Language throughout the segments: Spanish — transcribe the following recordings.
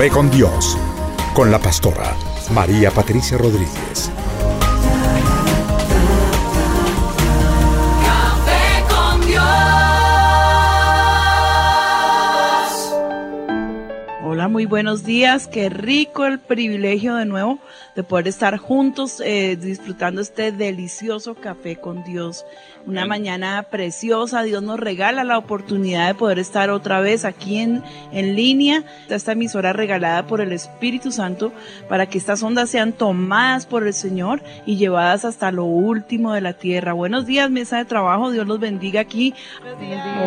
Café con Dios, con la pastora María Patricia Rodríguez. Café con Dios. Hola, muy buenos días. Qué rico el privilegio de nuevo de poder estar juntos eh, disfrutando este delicioso café con Dios. Una mañana preciosa. Dios nos regala la oportunidad de poder estar otra vez aquí en, en línea. Esta emisora regalada por el Espíritu Santo para que estas ondas sean tomadas por el Señor y llevadas hasta lo último de la tierra. Buenos días, mesa de trabajo. Dios los bendiga aquí.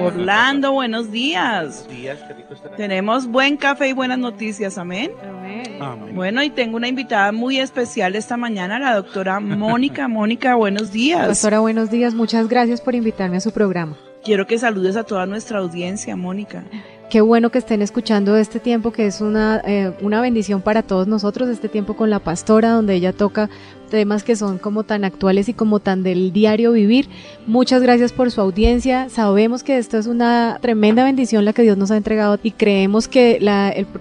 Orlando, buenos días. Tenemos buen café y buenas noticias, amén. Bueno, y tengo una invitada muy especial esta mañana, la doctora Mónica. Mónica, buenos días. Pastora, buenos días. Muchas gracias por invitarme a su programa. Quiero que saludes a toda nuestra audiencia, Mónica. Qué bueno que estén escuchando este tiempo que es una, eh, una bendición para todos nosotros, este tiempo con la pastora, donde ella toca temas que son como tan actuales y como tan del diario vivir. Muchas gracias por su audiencia. Sabemos que esto es una tremenda bendición la que Dios nos ha entregado y creemos que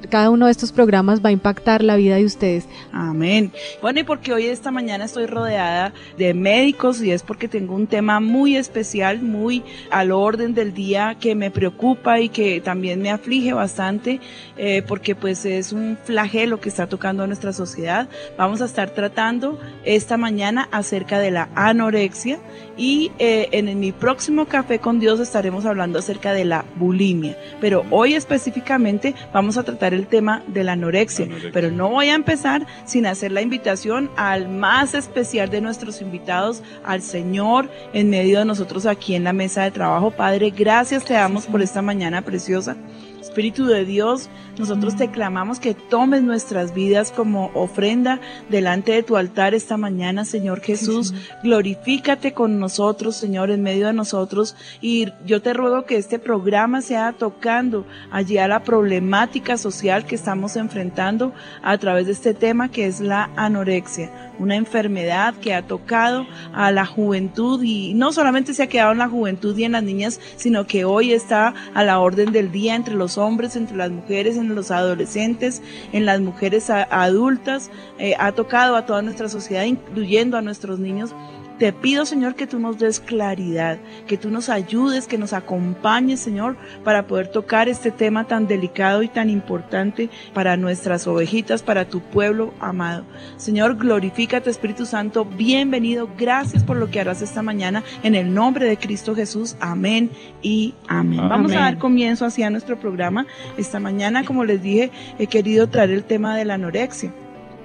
cada uno de estos programas va a impactar la vida de ustedes. Amén. Bueno, y porque hoy esta mañana estoy rodeada de médicos y es porque tengo un tema muy especial, muy al orden del día que me preocupa y que también me aflige bastante eh, porque pues es un flagelo que está tocando a nuestra sociedad. Vamos a estar tratando esta mañana acerca de la anorexia y eh, en, en mi próximo café con Dios estaremos hablando acerca de la bulimia. Pero hoy específicamente vamos a tratar el tema de la anorexia. Pero no voy a empezar sin hacer la invitación al más especial de nuestros invitados, al Señor en medio de nosotros aquí en la mesa de trabajo. Padre, gracias te damos por esta mañana preciosa. Espíritu de Dios, nosotros te clamamos que tomes nuestras vidas como ofrenda delante de tu altar esta mañana, Señor Jesús. Glorifícate con nosotros, Señor, en medio de nosotros. Y yo te ruego que este programa sea tocando allí a la problemática social que estamos enfrentando a través de este tema que es la anorexia, una enfermedad que ha tocado a la juventud y no solamente se ha quedado en la juventud y en las niñas, sino que hoy está a la orden del día entre los hombres, entre las mujeres, en los adolescentes, en las mujeres adultas, eh, ha tocado a toda nuestra sociedad, incluyendo a nuestros niños. Te pido, Señor, que tú nos des claridad, que tú nos ayudes, que nos acompañes, Señor, para poder tocar este tema tan delicado y tan importante para nuestras ovejitas, para tu pueblo amado. Señor, glorifícate, Espíritu Santo. Bienvenido. Gracias por lo que harás esta mañana. En el nombre de Cristo Jesús. Amén y amén. Vamos a dar comienzo hacia nuestro programa. Esta mañana, como les dije, he querido traer el tema de la anorexia.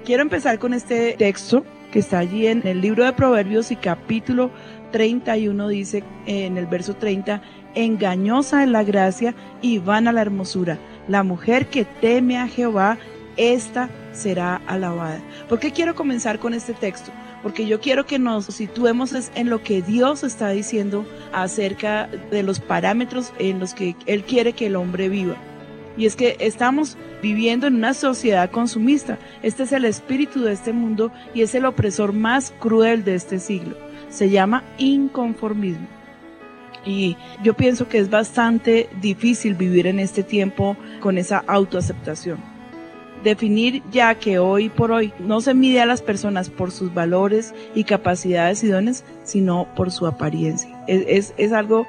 Quiero empezar con este texto que está allí en el libro de Proverbios y capítulo 31 dice en el verso 30, engañosa es la gracia y vana la hermosura. La mujer que teme a Jehová, esta será alabada. ¿Por qué quiero comenzar con este texto? Porque yo quiero que nos situemos en lo que Dios está diciendo acerca de los parámetros en los que Él quiere que el hombre viva. Y es que estamos viviendo en una sociedad consumista. Este es el espíritu de este mundo y es el opresor más cruel de este siglo. Se llama inconformismo. Y yo pienso que es bastante difícil vivir en este tiempo con esa autoaceptación. Definir ya que hoy por hoy no se mide a las personas por sus valores y capacidades y dones, sino por su apariencia. Es, es, algo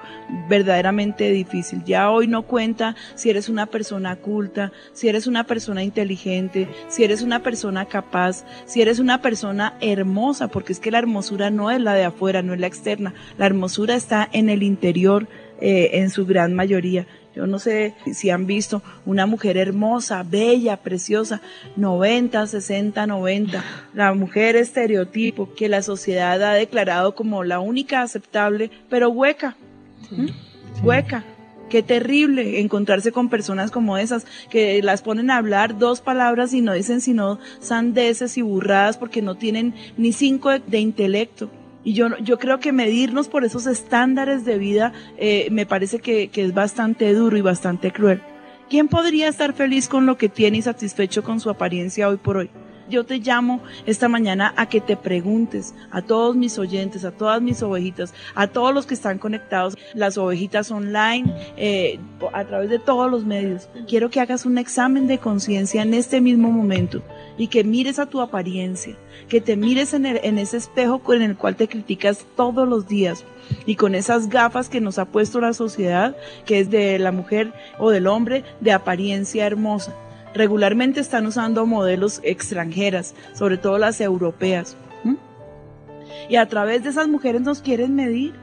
verdaderamente difícil. Ya hoy no cuenta si eres una persona culta, si eres una persona inteligente, si eres una persona capaz, si eres una persona hermosa, porque es que la hermosura no es la de afuera, no es la externa. La hermosura está en el interior eh, en su gran mayoría. Yo no sé si han visto una mujer hermosa, bella, preciosa, 90, 60, 90. La mujer estereotipo que la sociedad ha declarado como la única aceptable, pero hueca. ¿Mm? Hueca. Qué terrible encontrarse con personas como esas, que las ponen a hablar dos palabras y no dicen sino sandeces y burradas porque no tienen ni cinco de, de intelecto. Y yo, yo creo que medirnos por esos estándares de vida eh, me parece que, que es bastante duro y bastante cruel. ¿Quién podría estar feliz con lo que tiene y satisfecho con su apariencia hoy por hoy? Yo te llamo esta mañana a que te preguntes a todos mis oyentes, a todas mis ovejitas, a todos los que están conectados, las ovejitas online, eh, a través de todos los medios. Quiero que hagas un examen de conciencia en este mismo momento y que mires a tu apariencia, que te mires en, en ese espejo en el cual te criticas todos los días y con esas gafas que nos ha puesto la sociedad, que es de la mujer o del hombre de apariencia hermosa regularmente están usando modelos extranjeras, sobre todo las europeas. Y a través de esas mujeres nos quieren medir.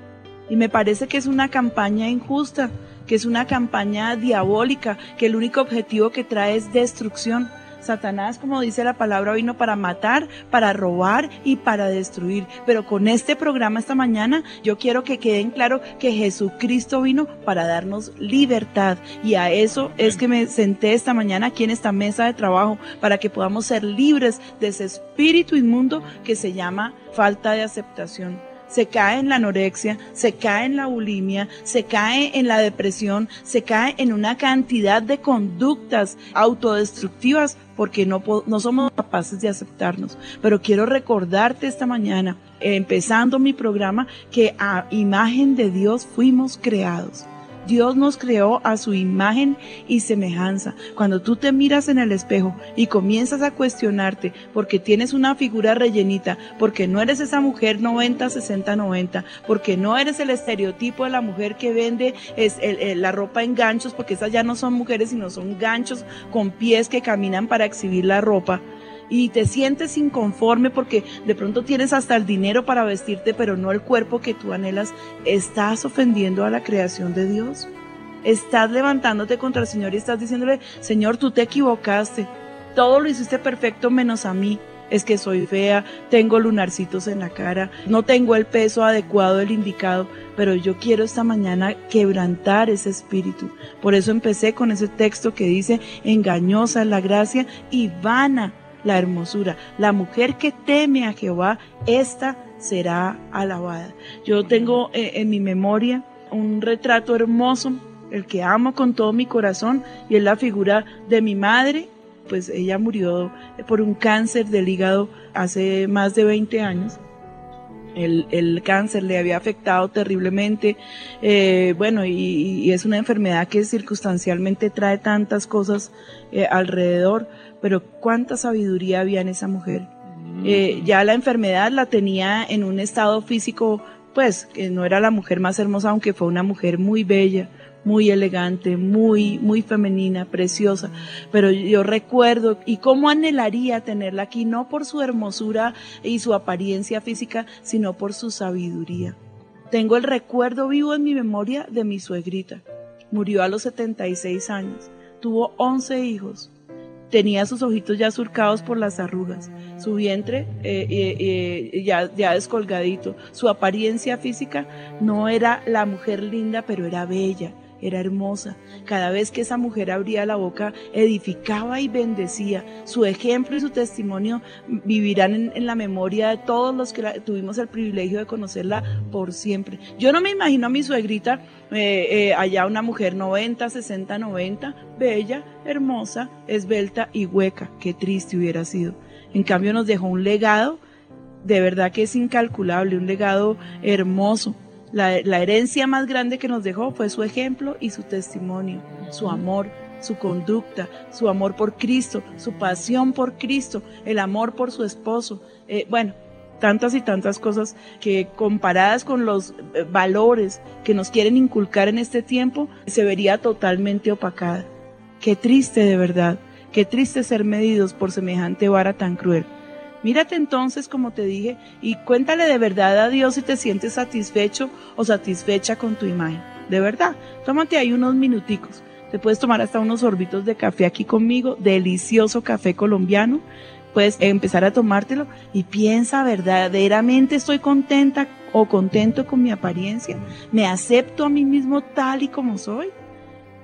Y me parece que es una campaña injusta, que es una campaña diabólica, que el único objetivo que trae es destrucción. Satanás, como dice la palabra, vino para matar, para robar y para destruir. Pero con este programa esta mañana yo quiero que queden claro que Jesucristo vino para darnos libertad. Y a eso es que me senté esta mañana aquí en esta mesa de trabajo, para que podamos ser libres de ese espíritu inmundo que se llama falta de aceptación se cae en la anorexia, se cae en la bulimia, se cae en la depresión, se cae en una cantidad de conductas autodestructivas porque no, no somos capaces de aceptarnos. Pero quiero recordarte esta mañana, empezando mi programa, que a imagen de Dios fuimos creados. Dios nos creó a su imagen y semejanza. Cuando tú te miras en el espejo y comienzas a cuestionarte porque tienes una figura rellenita, porque no eres esa mujer 90, 60, 90, porque no eres el estereotipo de la mujer que vende es la ropa en ganchos, porque esas ya no son mujeres, sino son ganchos con pies que caminan para exhibir la ropa y te sientes inconforme porque de pronto tienes hasta el dinero para vestirte, pero no el cuerpo que tú anhelas, estás ofendiendo a la creación de Dios. Estás levantándote contra el Señor y estás diciéndole, Señor, tú te equivocaste. Todo lo hiciste perfecto menos a mí. Es que soy fea, tengo lunarcitos en la cara, no tengo el peso adecuado, el indicado, pero yo quiero esta mañana quebrantar ese espíritu. Por eso empecé con ese texto que dice, engañosa es la gracia y vana la hermosura. La mujer que teme a Jehová, esta será alabada. Yo tengo eh, en mi memoria un retrato hermoso, el que amo con todo mi corazón, y es la figura de mi madre. Pues ella murió por un cáncer del hígado hace más de 20 años. El, el, cáncer le había afectado terriblemente, eh, bueno, y, es una enfermedad que circunstancialmente trae tantas cosas eh, alrededor, pero cuánta sabiduría había en esa mujer. Eh, ya la enfermedad la tenía en un estado físico, pues, que no era la mujer más hermosa, aunque fue una mujer muy bella, muy elegante, muy, muy femenina, preciosa. Pero yo recuerdo y cómo anhelaría tenerla aquí, no por su hermosura y su apariencia física, sino por su sabiduría. Tengo el recuerdo vivo en mi memoria de mi suegrita. Murió a los 76 años. Tuvo 11 hijos. Tenía sus ojitos ya surcados por las arrugas, su vientre eh, eh, eh, ya, descolgadito. Su apariencia física no era la mujer linda, pero era bella era hermosa. Cada vez que esa mujer abría la boca, edificaba y bendecía. Su ejemplo y su testimonio vivirán en, la memoria de todos los que tuvimos el privilegio de conocerla por siempre. Yo no me imagino a mi suegrita eh, eh, allá una mujer 90, 60, 90, bella, hermosa, esbelta y hueca. Qué triste hubiera sido. En cambio nos dejó un legado, de verdad que es incalculable, un legado hermoso La, la herencia más grande que nos dejó fue su ejemplo y su testimonio, su amor, su conducta, su amor por Cristo, su pasión por Cristo, el amor por su esposo. Eh, bueno, tantas y tantas cosas que comparadas con los eh, valores que nos quieren inculcar en este tiempo, se vería totalmente opacada. Qué triste de verdad, qué triste ser medidos por semejante vara tan cruel. Mírate entonces, como te dije, y cuéntale de verdad a Dios si te sientes satisfecho o satisfecha con tu imagen. De verdad, tómate ahí unos minuticos. Te puedes tomar hasta unos sorbitos de café aquí conmigo, delicioso café colombiano. Puedes empezar a tomártelo y piensa verdaderamente estoy contenta o contento con mi apariencia. Me acepto a mí mismo tal y como soy.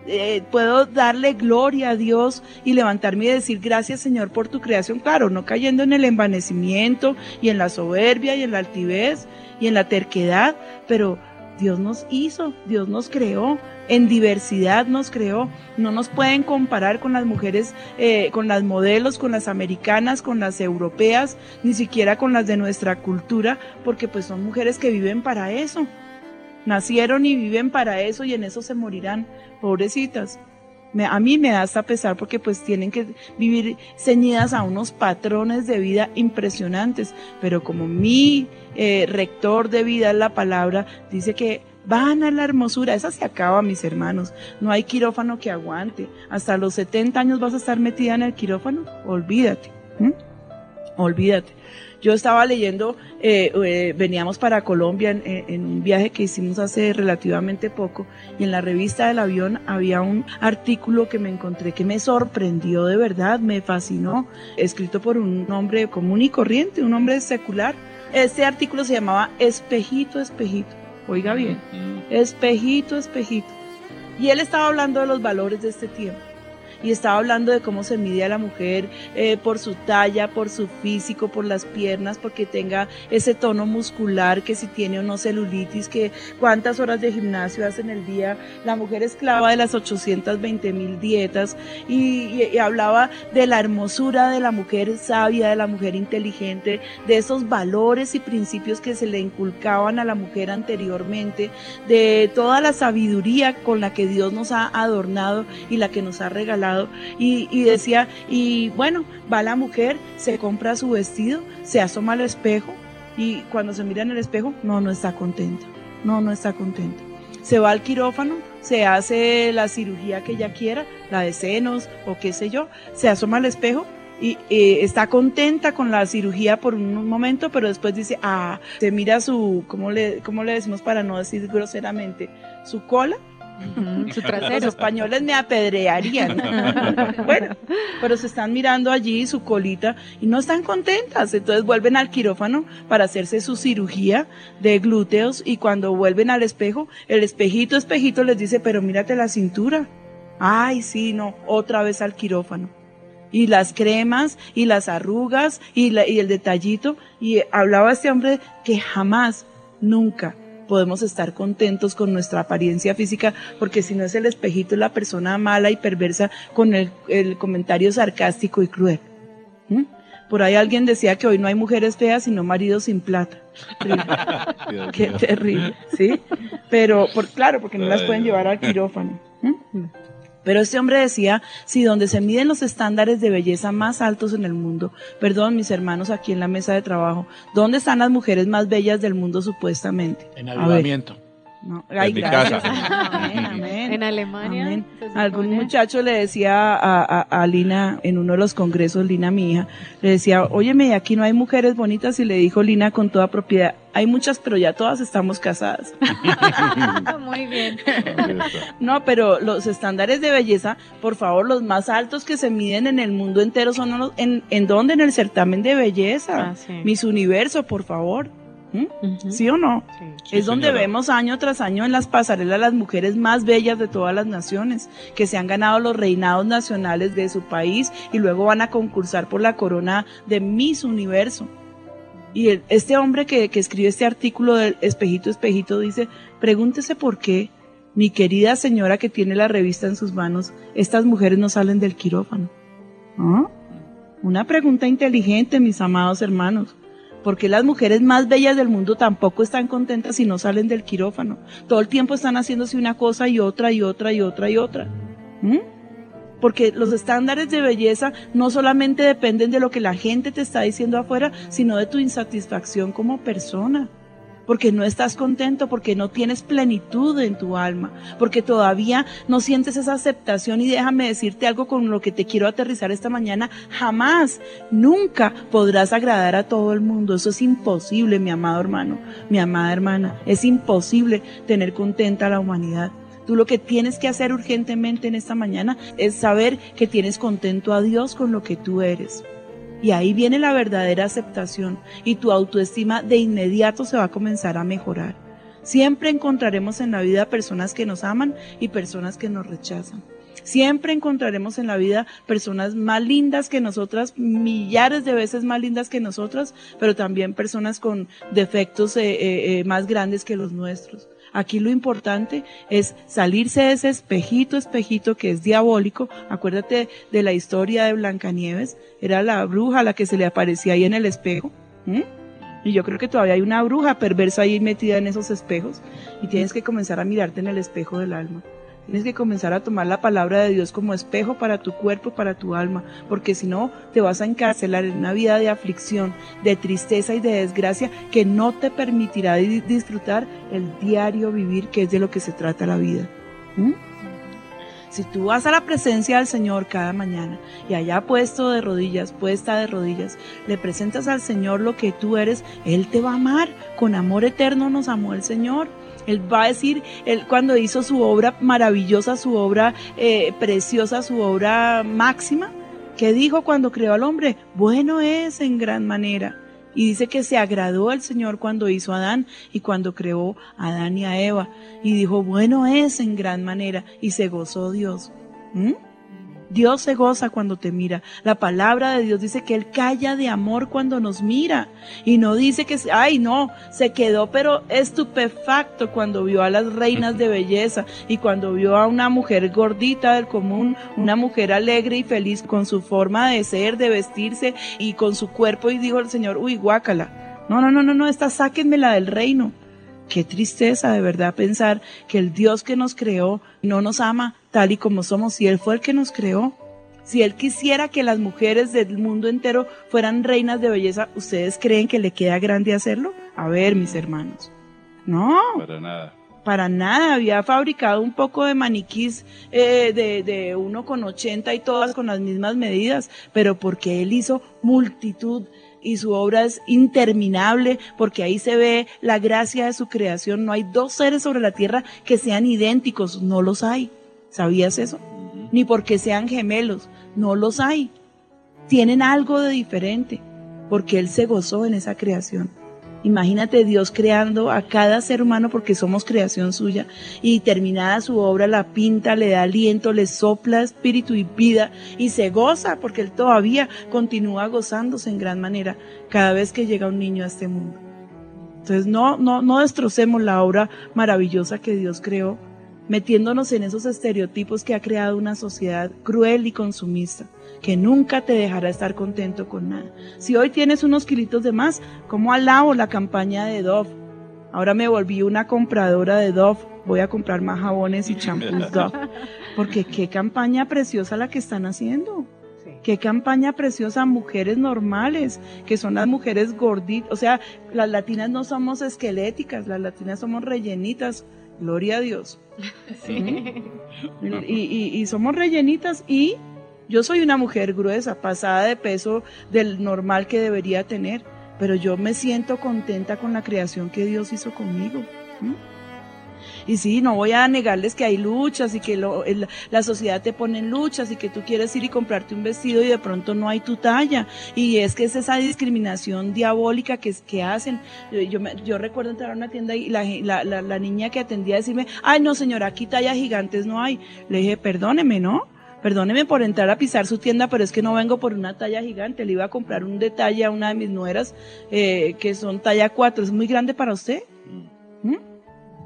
Eh, puedo darle gloria a Dios y levantarme y decir gracias Señor por tu creación, claro, no cayendo en el envanecimiento y en la soberbia y en la altivez y en la terquedad, pero Dios nos hizo, Dios nos creó, en diversidad nos creó. No nos pueden comparar con las mujeres, eh, con las modelos, con las americanas, con las europeas, ni siquiera con las de nuestra cultura, porque pues son mujeres que viven para eso. Nacieron y viven para eso y en eso se morirán, pobrecitas. Me- a mí me da hasta pesar porque pues tienen que vivir ceñidas a unos patrones de vida impresionantes, pero como mi eh, rector de vida la palabra, dice que van a la hermosura, esa se acaba mis hermanos, no hay quirófano que aguante, hasta los 70 años vas a estar metida en el quirófano, olvídate, olvídate. Yo estaba leyendo, eh, eh, veníamos para Colombia en, en- en un viaje que hicimos hace relativamente poco y en la revista del avión había un artículo que me encontré que me sorprendió de verdad, me fascinó, escrito por un hombre común y corriente, un hombre secular. Este artículo se llamaba Espejito, Espejito. Oiga bien, espejito, espejito. Y él estaba hablando de los valores de este tiempo. Y estaba hablando de cómo se mide a la mujer eh, por su talla, por su físico, por las piernas, porque tenga ese tono muscular, que si tiene o no celulitis, que cuántas horas de gimnasio hace en el día. La mujer esclava de las 820 mil dietas. Y, hablaba de la hermosura de la mujer sabia, de la mujer inteligente, de esos valores y principios que se le inculcaban a la mujer anteriormente, de toda la sabiduría con la que Dios nos ha adornado y la que nos ha regalado. Y, decía, y bueno, va la mujer, se compra su vestido, se asoma al espejo y cuando se mira en el espejo, no, no está contenta, no, no está contenta. Se va al quirófano, se hace la cirugía que ella quiera, la de senos o qué sé yo, se asoma al espejo y eh, está contenta con la cirugía por un momento, pero después dice, ah, se mira su, ¿cómo le, cómo le decimos para no decir groseramente? Su cola. Los españoles me apedrearían. bueno, pero se están mirando allí su colita y no están contentas. Entonces vuelven al quirófano para hacerse su cirugía de glúteos y cuando vuelven al espejo, el espejito, espejito les dice, pero mírate la cintura. Ay, sí, no, otra vez al quirófano. Y las cremas y las arrugas y, la- y el detallito. Y hablaba este hombre que jamás, nunca podemos estar contentos con nuestra apariencia física, porque si no es el espejito, es la persona mala y perversa con el, el comentario sarcástico y cruel. ¿Mm? Por ahí alguien decía que hoy no hay mujeres feas, sino maridos sin plata. Qué terrible, ¿sí? Pero, por, claro, porque no las pueden llevar al quirófano. ¿Mm? Pero este hombre decía, si donde se miden los estándares de belleza más altos en el mundo, perdón, mis hermanos aquí en la mesa de trabajo, ¿dónde están las mujeres más bellas del mundo supuestamente? En avivamiento. No, ay, mi casa. Amén, amén. En Alemania. Amén. Algún muchacho le decía a, a- a Lina, en uno de los congresos, Lina, mi hija, le decía, óyeme, aquí no hay mujeres bonitas, y le dijo Lina con toda propiedad, hay muchas, pero ya todas estamos casadas. Muy bien. No, pero los estándares de belleza, por favor, los más altos que se miden en el mundo entero son los, en, en dónde, en el certamen de belleza. Ah, sí. Miss Universo, por favor. ¿Mm? ¿Sí o no? Sí. Sí, es donde señora. vemos año tras año en las pasarelas las mujeres más bellas de todas las naciones, que se han ganado los reinados nacionales de su país y luego van a concursar por la corona de Miss Universo. Y el- este hombre que, que escribe este artículo del espejito, espejito, dice, pregúntese por qué, mi querida señora que tiene la revista en sus manos, estas mujeres no salen del quirófano. ¿Ah? Una pregunta inteligente, mis amados hermanos. Porque las mujeres más bellas del mundo tampoco están contentas si no salen del quirófano. Todo el tiempo están haciéndose una cosa y otra y otra y otra y otra. ¿Mm? Porque los estándares de belleza no solamente dependen de lo que la gente te está diciendo afuera, sino de tu insatisfacción como persona porque no estás contento, porque no tienes plenitud en tu alma, porque todavía no sientes esa aceptación y déjame decirte algo con lo que te quiero aterrizar esta mañana, jamás, nunca podrás agradar a todo el mundo, eso es imposible, mi amado hermano, mi amada hermana, es imposible tener contenta a la humanidad. Tú lo que tienes que hacer urgentemente en esta mañana es saber que tienes contento a Dios con lo que tú eres. Y ahí viene la verdadera aceptación y tu autoestima de inmediato se va a comenzar a mejorar. Siempre encontraremos en la vida personas que nos aman y personas que nos rechazan. Siempre encontraremos en la vida personas más lindas que nosotras, millares de veces más lindas que nosotras, pero también personas con defectos eh, eh, eh, más grandes que los nuestros. Aquí lo importante es salirse de ese espejito, espejito que es diabólico. Acuérdate de la historia de Blancanieves. Era la bruja la que se le aparecía ahí en el espejo. Y yo creo que todavía hay una bruja perversa ahí metida en esos espejos. Y tienes que comenzar a mirarte en el espejo del alma. Tienes que comenzar a tomar la palabra de Dios como espejo para tu cuerpo, para tu alma, porque si no te vas a encarcelar en una vida de aflicción, de tristeza y de desgracia que no te permitirá di- disfrutar el diario vivir, que es de lo que se trata la vida. ¿Mm? Si tú vas a la presencia del Señor cada mañana y allá puesto de rodillas, puesta de rodillas, le presentas al Señor lo que tú eres, Él te va a amar. Con amor eterno nos amó el Señor. Él va a decir, Él cuando hizo su obra maravillosa, su obra eh, preciosa, su obra máxima, ¿qué dijo cuando creó al hombre? Bueno es en gran manera. Y dice que se agradó el Señor cuando hizo a Adán y cuando creó a Adán y a Eva. Y dijo, bueno es en gran manera. Y se gozó Dios. ¿Mm? Dios se goza cuando te mira. La palabra de Dios dice que Él calla de amor cuando nos mira. Y no dice que, ay no, se quedó pero estupefacto cuando vio a las reinas de belleza y cuando vio a una mujer gordita del común, una mujer alegre y feliz con su forma de ser, de vestirse y con su cuerpo y dijo el Señor, uy, guácala. No, no, no, no, no, esta sáquenmela del reino. Qué tristeza de verdad pensar que el Dios que nos creó no nos ama tal y como somos, si Él fue el que nos creó. Si Él quisiera que las mujeres del mundo entero fueran reinas de belleza, ¿ustedes creen que le queda grande hacerlo? A ver, mis hermanos. No, Para nada. para nada. Había fabricado un poco de maniquís eh, de, de uno con 80 y todas con las mismas medidas, pero porque Él hizo multitud y su obra es interminable porque ahí se ve la gracia de su creación. No hay dos seres sobre la tierra que sean idénticos, no los hay. ¿Sabías eso? Ni porque sean gemelos, no los hay. Tienen algo de diferente porque Él se gozó en esa creación. Imagínate Dios creando a cada ser humano porque somos creación suya y terminada su obra la pinta, le da aliento, le sopla espíritu y vida y se goza porque Él todavía continúa gozándose en gran manera cada vez que llega un niño a este mundo. Entonces no, no, no destrocemos la obra maravillosa que Dios creó metiéndonos en esos estereotipos que ha creado una sociedad cruel y consumista, que nunca te dejará estar contento con nada. Si hoy tienes unos kilitos de más, como alabo la campaña de Dove. Ahora me volví una compradora de Dove. Voy a comprar más jabones y champús Dove. Porque qué campaña preciosa la que están haciendo. Qué campaña preciosa, mujeres normales, que son las mujeres gorditas. O sea, las latinas no somos esqueléticas, las latinas somos rellenitas. Gloria a Dios. Y, y- y somos rellenitas y yo soy una mujer gruesa, pasada de peso del normal que debería tener, pero yo me siento contenta con la creación que Dios hizo conmigo. Y sí, no voy a negarles que hay luchas y que lo- el- la sociedad te pone en luchas y que tú quieres ir y comprarte un vestido y de pronto no hay tu talla. Y es que es esa discriminación diabólica que, que hacen. Yo, yo, me- yo recuerdo entrar a una tienda y la, la- la- la niña que atendía decirme, ay no señora, aquí tallas gigantes no hay. Le dije, perdóneme, ¿no? Perdóneme por entrar a pisar su tienda, pero es que no vengo por una talla gigante. Le iba a comprar un detalle a una de mis nueras eh, que son talla 4. ¿Es muy grande para usted? ¿Mm?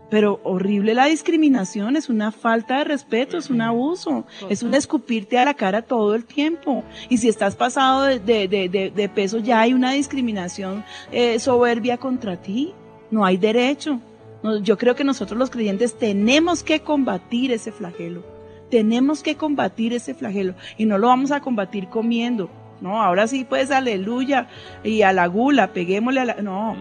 Pero horrible la discriminación, es una falta de respeto, es un abuso, es un escupirte a la cara todo el tiempo. Y si estás pasado de, de- de- de- de peso, ya hay una discriminación eh, soberbia contra ti. No hay derecho. No, yo creo que nosotros los creyentes tenemos que combatir ese flagelo. Tenemos que combatir ese flagelo. Y no lo vamos a combatir comiendo. No, ahora sí, pues aleluya. Y a la gula, peguémosle a la... No,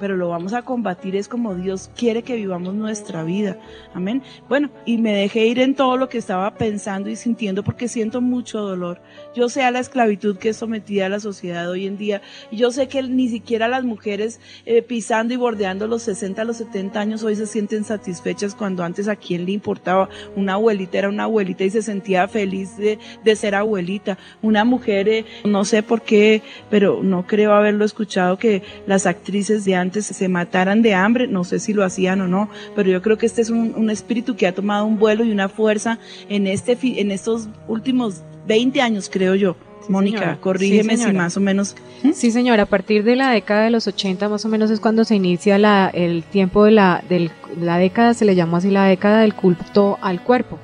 pero lo vamos a combatir es como Dios quiere que vivamos nuestra vida. Amén. Bueno, y me dejé ir en todo lo que estaba pensando y sintiendo porque siento mucho dolor. Yo sé a la esclavitud que es sometida a la sociedad hoy en día. Yo sé que ni siquiera las mujeres eh, pisando y bordeando los 60, los 70 años hoy se sienten satisfechas cuando antes a quién le importaba. Una abuelita era una abuelita y se sentía feliz de, de ser abuelita. Una mujer, eh, no sé por qué, pero no creo haberlo escuchado que las actrices de antes se mataran de hambre. No sé si lo hacían o no, pero yo creo que este es un, un espíritu que ha tomado un vuelo y una fuerza en, este, en estos últimos 20 años, creo yo. Sí, Mónica, corrígeme Sí, si más o menos. Sí, señora, a partir de la década de los 80 más o menos es cuando se inicia la, el tiempo de la, del, la década, se le llamó así la década del culto al cuerpo.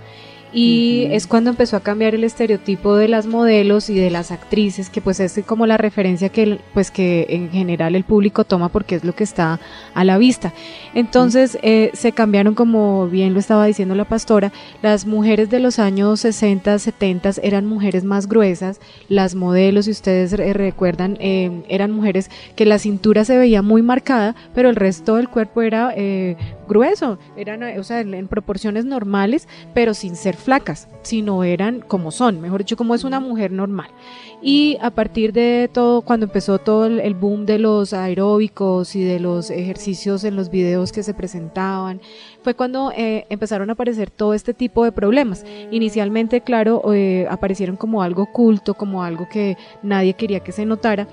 Y es cuando empezó a cambiar el estereotipo de las modelos y de las actrices, que pues es como la referencia que, pues que en general el público toma porque es lo que está a la vista. Entonces eh, se cambiaron, como bien lo estaba diciendo la pastora, las mujeres de los años 60, 70 eran mujeres más gruesas, las modelos, si ustedes eh, recuerdan, eh, eran mujeres que la cintura se veía muy marcada, pero el resto del cuerpo era eh, grueso, eran, eh, o sea, en, en proporciones normales, pero sin ser flacas, sino eran como son, mejor dicho, como es una mujer normal. Y a partir de todo, cuando empezó todo el, boom de los aeróbicos y de los ejercicios en los videos que se presentaban, fue cuando eh, empezaron a aparecer todo este tipo de problemas. Inicialmente, claro, eh, aparecieron como algo oculto, como algo que nadie quería que se notara.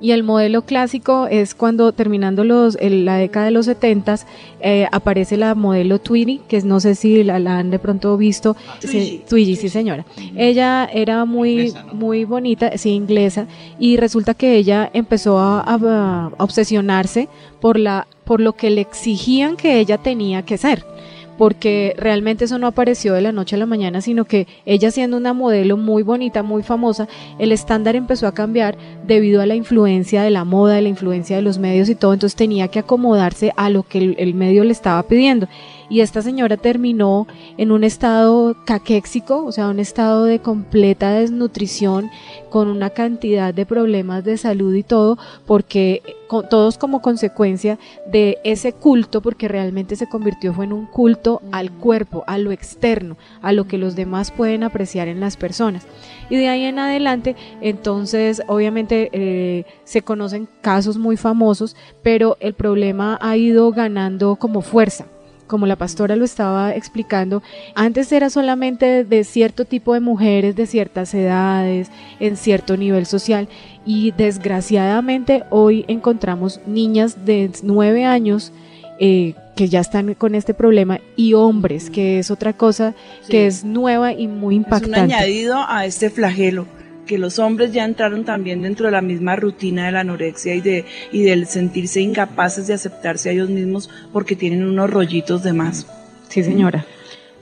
Y el modelo clásico es cuando terminando los, la década de los 70 aparece la modelo Tweety, que es- no sé si la, la han de pronto visto. Twiggy. Sí, Twiggy, sí señora. Ella era muy, Inglesa, ¿no? muy bonita, sí, inglesa, y resulta que ella empezó a, a- a obsesionarse por, la, por lo que le exigían que ella tenía que ser porque realmente eso no apareció de la noche a la mañana, sino que ella siendo una modelo muy bonita, muy famosa, el estándar empezó a cambiar debido a la influencia de la moda, de la influencia de los medios y todo, entonces tenía que acomodarse a lo que el, el medio le estaba pidiendo. Y esta señora terminó en un estado caquéxico, o sea, un estado de completa desnutrición, con una cantidad de problemas de salud y todo, porque todos como consecuencia de ese culto, porque realmente se convirtió fue en un culto al cuerpo, a lo externo, a lo que los demás pueden apreciar en las personas. Y de ahí en adelante, entonces, obviamente eh, se conocen casos muy famosos, pero el problema ha ido ganando como fuerza como la pastora lo estaba explicando, antes era solamente de cierto tipo de mujeres de ciertas edades, en cierto nivel social, y desgraciadamente hoy encontramos niñas de nueve años eh, que ya están con este problema y hombres, que es otra cosa que es nueva y muy Es un impactante. añadido a este flagelo que los hombres ya entraron también dentro de la misma rutina de la anorexia y de y del sentirse incapaces de aceptarse a ellos mismos porque tienen unos rollitos de más. Sí, señora.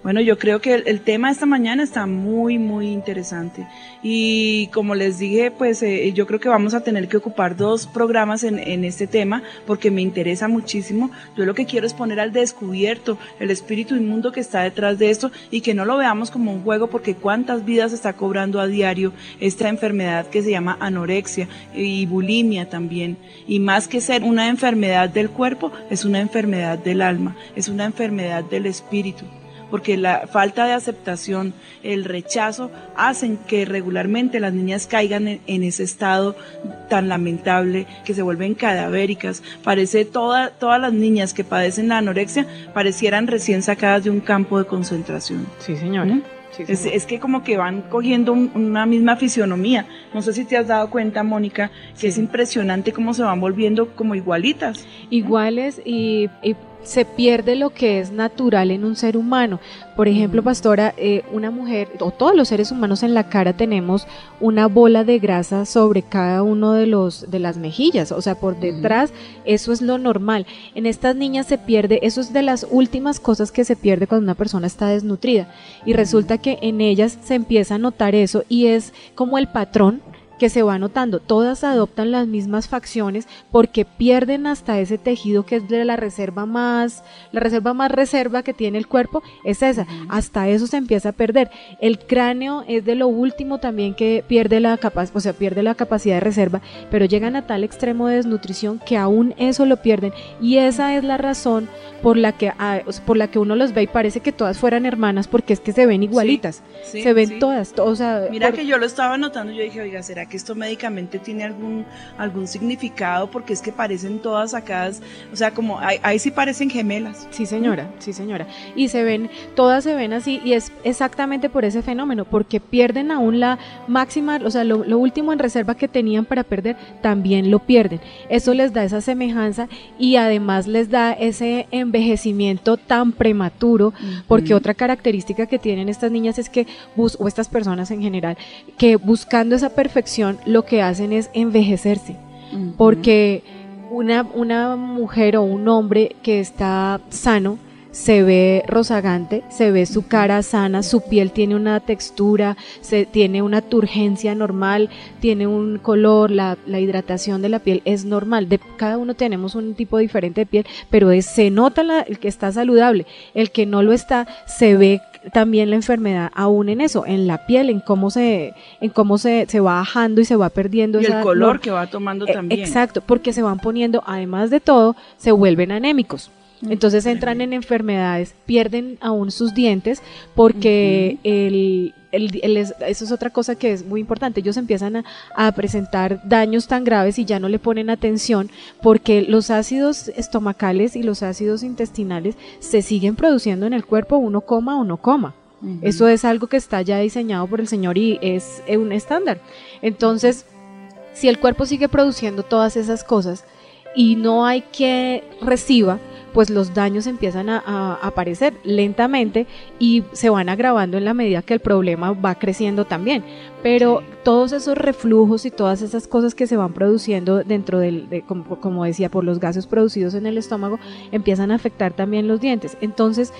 Bueno, yo creo que el, el tema de esta mañana está muy, muy interesante. Y como les dije, pues eh, yo creo que vamos a tener que ocupar dos programas en, en este tema porque me interesa muchísimo. Yo lo que quiero es poner al descubierto el espíritu inmundo que está detrás de esto y que no lo veamos como un juego porque cuántas vidas está cobrando a diario esta enfermedad que se llama anorexia y bulimia también. Y más que ser una enfermedad del cuerpo, es una enfermedad del alma, es una enfermedad del espíritu porque la falta de aceptación, el rechazo, hacen que regularmente las niñas caigan en, en ese estado tan lamentable, que se vuelven cadavéricas. Parece toda, todas las niñas que padecen la anorexia parecieran recién sacadas de un campo de concentración. Sí, señora. ¿Mm? Sí, Es, es que como que van cogiendo un- una misma fisionomía. No sé si te has dado cuenta, Mónica, que es Sí. impresionante cómo se van volviendo como igualitas. iguales y, y se pierde lo que es natural en un ser humano. Por ejemplo, pastora, eh, una mujer o todos los seres humanos en la cara tenemos una bola de grasa sobre cada uno de los de las mejillas, o sea, por detrás, eso es lo normal. En estas niñas se pierde, eso es de las últimas cosas que se pierde cuando una persona está desnutrida y resulta que en ellas se empieza a notar eso y es como el patrón que se va notando, todas adoptan las mismas facciones porque pierden hasta ese tejido que es de la reserva más, la reserva más reserva que tiene el cuerpo, es esa, hasta eso se empieza a perder. El cráneo es de lo último también que pierde la capacidad, o sea, pierde la capacidad de reserva, pero llegan a tal extremo de desnutrición que aún eso lo pierden. Y esa es la razón por la que ah, por la que uno los ve y parece que todas fueran hermanas porque es que se ven igualitas, Sí, se ven sí. todas, to- o sea, Mira por- que yo lo estaba notando, yo dije, oiga, ¿será que esto médicamente tiene algún, algún significado? Porque es que parecen todas sacadas, o sea, como ahí, ahí sí parecen gemelas. Sí, señora, sí, señora. Y se ven, todas se ven así y es exactamente por ese fenómeno, porque pierden aún la máxima, o sea, lo, lo último en reserva que tenían para perder, también lo pierden. Eso les da esa semejanza y además les da ese envejecimiento tan prematuro, porque otra característica que tienen estas niñas es que, bus o estas personas en general, que buscando esa perfección, lo que hacen es envejecerse porque una, una mujer o un hombre que está sano se ve rozagante, se ve su cara sana, su piel tiene una textura, se, tiene una turgencia normal, tiene un color, la, la hidratación de la piel es normal. De, cada uno tenemos un tipo diferente de piel, pero es- se nota la- el que está saludable. El que no lo está, se ve también la enfermedad aún en eso, en la piel, en cómo se, en cómo se, se va bajando y se va perdiendo Y el color que va tomando eh, también. Exacto, porque se van poniendo, además de todo, se vuelven anémicos. Entonces entran en enfermedades, pierden aún sus dientes porque el, el- el- es- eso es otra cosa que es muy importante. Ellos empiezan a, a presentar daños tan graves y ya no le ponen atención porque los ácidos estomacales y los ácidos intestinales se siguen produciendo en el cuerpo, uno coma o no coma. Eso es algo que está ya diseñado por el Señor y es un estándar. Entonces, si el cuerpo sigue produciendo todas esas cosas y no hay que reciba, pues los daños empiezan a, a aparecer lentamente y se van agravando en la medida que el problema va creciendo también. Pero todos esos reflujos y todas esas cosas que se van produciendo dentro del, de, como, como decía, por los gases producidos en el estómago, empiezan a afectar también los dientes. Entonces,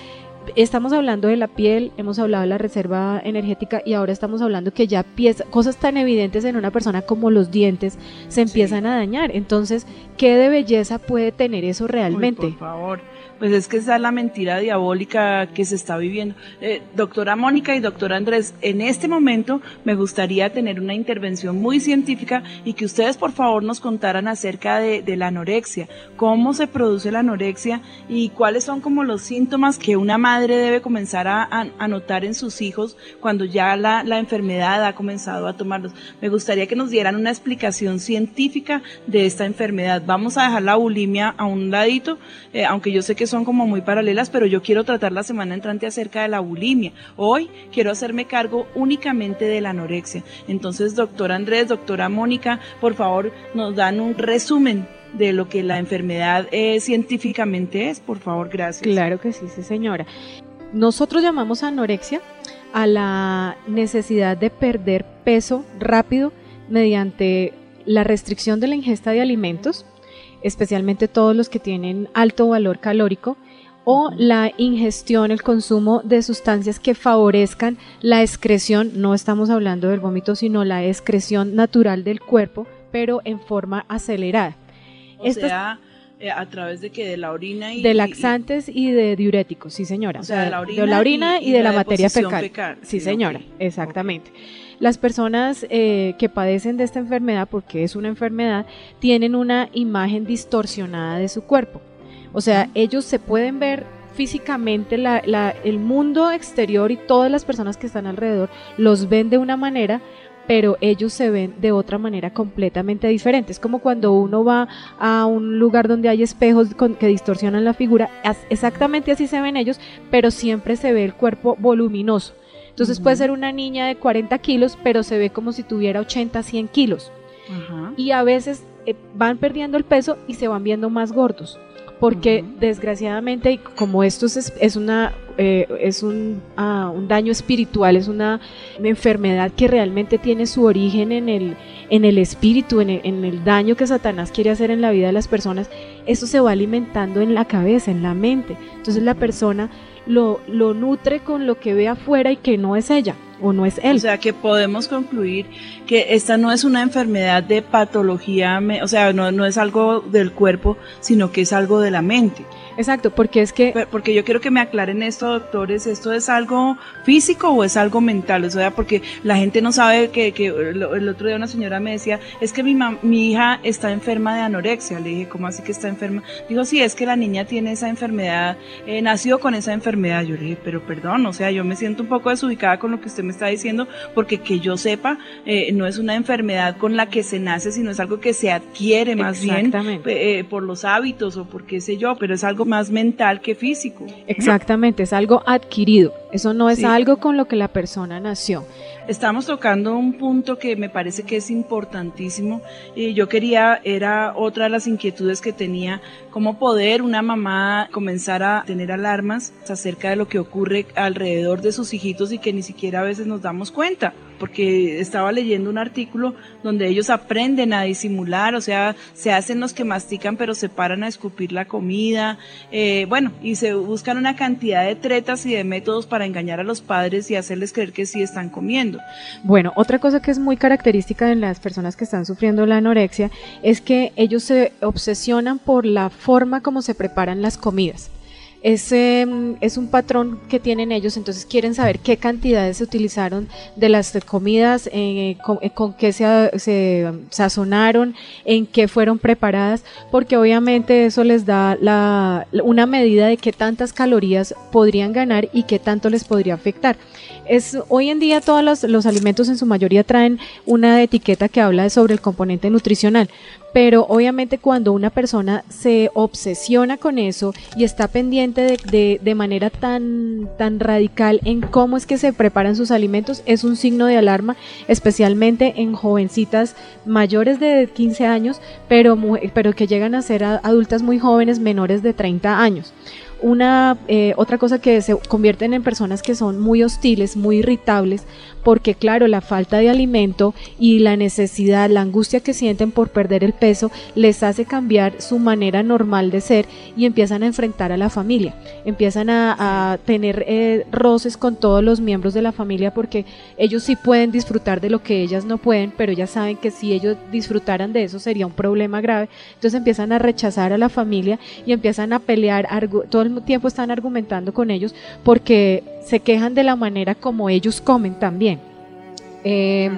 estamos hablando de la piel, hemos hablado de la reserva energética y ahora estamos hablando que ya pieza- cosas tan evidentes en una persona como los dientes se empiezan a dañar. Entonces, ¿qué de belleza puede tener eso Uy, realmente? por favor. Pues es que esa es la mentira diabólica que se está viviendo. Eh, doctora Mónica y doctor Andrés, en este momento me gustaría tener una intervención muy científica y que ustedes por favor nos contaran acerca de, de la anorexia, cómo se produce la anorexia y cuáles son como los síntomas que una madre debe comenzar a, a- a notar en sus hijos cuando ya la, la enfermedad ha comenzado a tomarlos. Me gustaría que nos dieran una explicación científica de esta enfermedad. Vamos a dejar la bulimia a un ladito, eh, aunque yo sé que son como muy paralelas, pero yo quiero tratar la semana entrante acerca de la bulimia. Hoy quiero hacerme cargo únicamente de la anorexia. Entonces, doctor Andrés, doctora Mónica, por favor, nos dan un resumen de lo que la enfermedad eh, científicamente es. Por favor, gracias. Claro que sí, sí, señora. Nosotros llamamos anorexia a la necesidad de perder peso rápido mediante la restricción de la ingesta de alimentos, especialmente todos los que tienen alto valor calórico, o la ingestión, el consumo de sustancias que favorezcan la excreción, no estamos hablando del vómito, sino la excreción natural del cuerpo, pero en forma acelerada. O Estas- sea, eh, a través de que de la orina y de laxantes y de diuréticos, sí señora. O sea, de la orina, de, la orina y, de la, materia deposición fecal. fecal. Sí, señora, exactamente. Las personas eh, que padecen de esta enfermedad, porque es una enfermedad, tienen una imagen distorsionada de su cuerpo. O sea, ellos se pueden ver físicamente, la- la- el mundo exterior y todas las personas que están alrededor los ven de una manera, pero ellos se ven de otra manera completamente diferente. Es como cuando uno va a un lugar donde hay espejos con- que distorsionan la figura, exactamente así se ven ellos, pero siempre se ve el cuerpo voluminoso. Entonces puede ser una niña de 40 kilos, pero se ve como si tuviera 80, 100 kilos. Ajá. Y a veces eh, van perdiendo el peso y se van viendo más gordos. Porque Ujú. desgraciadamente, y como esto es, es una eh, es un, ah, un daño espiritual, es una enfermedad que realmente tiene su origen en el, en el espíritu, en el, en el daño que Satanás quiere hacer en la vida de las personas, eso se va alimentando en la cabeza, en la mente. Entonces la persona lo, lo nutre con lo que ve afuera y que no es ella o no es él. O sea que podemos concluir que esta no es una enfermedad de patología, o sea, no, no es algo del cuerpo, sino que es algo de la mente. Exacto, porque es que Pero- Porque yo quiero que me aclaren esto, doctores, ¿esto es algo físico o es algo mental? O sea, porque la gente no sabe que, que el otro día una señora me decía, es que mi, mam- mi hija está enferma de anorexia. Le dije, ¿cómo así que está enferma? Digo, sí, es que la niña tiene esa enfermedad, eh, nació con esa enfermedad. Yo le dije, pero perdón, o sea, yo me siento un poco desubicada con lo que usted me está diciendo, porque que yo sepa, eh, no es una enfermedad con la que se nace, sino es algo que se adquiere más bien eh, por los hábitos o por qué sé yo, pero es algo más mental que físico. Exactamente, es algo adquirido. Eso no es Sí. algo con lo que la persona nació. Estamos tocando un punto que me parece que es importantísimo. Y yo quería, era otra de las inquietudes que tenía, cómo poder una mamá comenzar a tener alarmas acerca de lo que ocurre alrededor de sus hijitos y que ni siquiera a veces nos damos cuenta. Porque estaba leyendo un artículo donde ellos aprenden a disimular, o sea, se hacen los que mastican pero se paran a escupir la comida, eh, bueno, y se buscan una cantidad de tretas y de métodos para engañar a los padres y hacerles creer que sí están comiendo. Bueno, otra cosa que es muy característica en las personas que están sufriendo la anorexia es que ellos se obsesionan por la forma como se preparan las comidas. Es, eh, es un patrón que tienen ellos, entonces quieren saber qué cantidades se utilizaron de las comidas, eh, con, eh, con qué se, se sazonaron, en qué fueron preparadas, porque obviamente eso les da la, una medida de qué tantas calorías podrían ganar y qué tanto les podría afectar. Es, hoy en día todos los, los alimentos en su mayoría traen una etiqueta que habla sobre el componente nutricional, pero obviamente cuando una persona se obsesiona con eso y está pendiente de, de, manera tan, tan radical en cómo es que se preparan sus alimentos, es un signo de alarma, especialmente en jovencitas mayores de 15 años, pero, pero que llegan a ser adultas muy jóvenes, menores de 30 años una eh, otra cosa que se convierten en personas que son muy hostiles, muy irritables, porque claro, la falta de alimento y la necesidad, la angustia que sienten por perder el peso les hace cambiar su manera normal de ser y empiezan a enfrentar a la familia, empiezan a, tener eh, roces con todos los miembros de la familia porque ellos sí pueden disfrutar de lo que ellas no pueden, pero ellas saben que si ellos disfrutaran de eso sería un problema grave, entonces empiezan a rechazar a la familia y empiezan a pelear, todo el tiempo están argumentando con ellos porque se quejan de la manera como ellos comen también. Eh,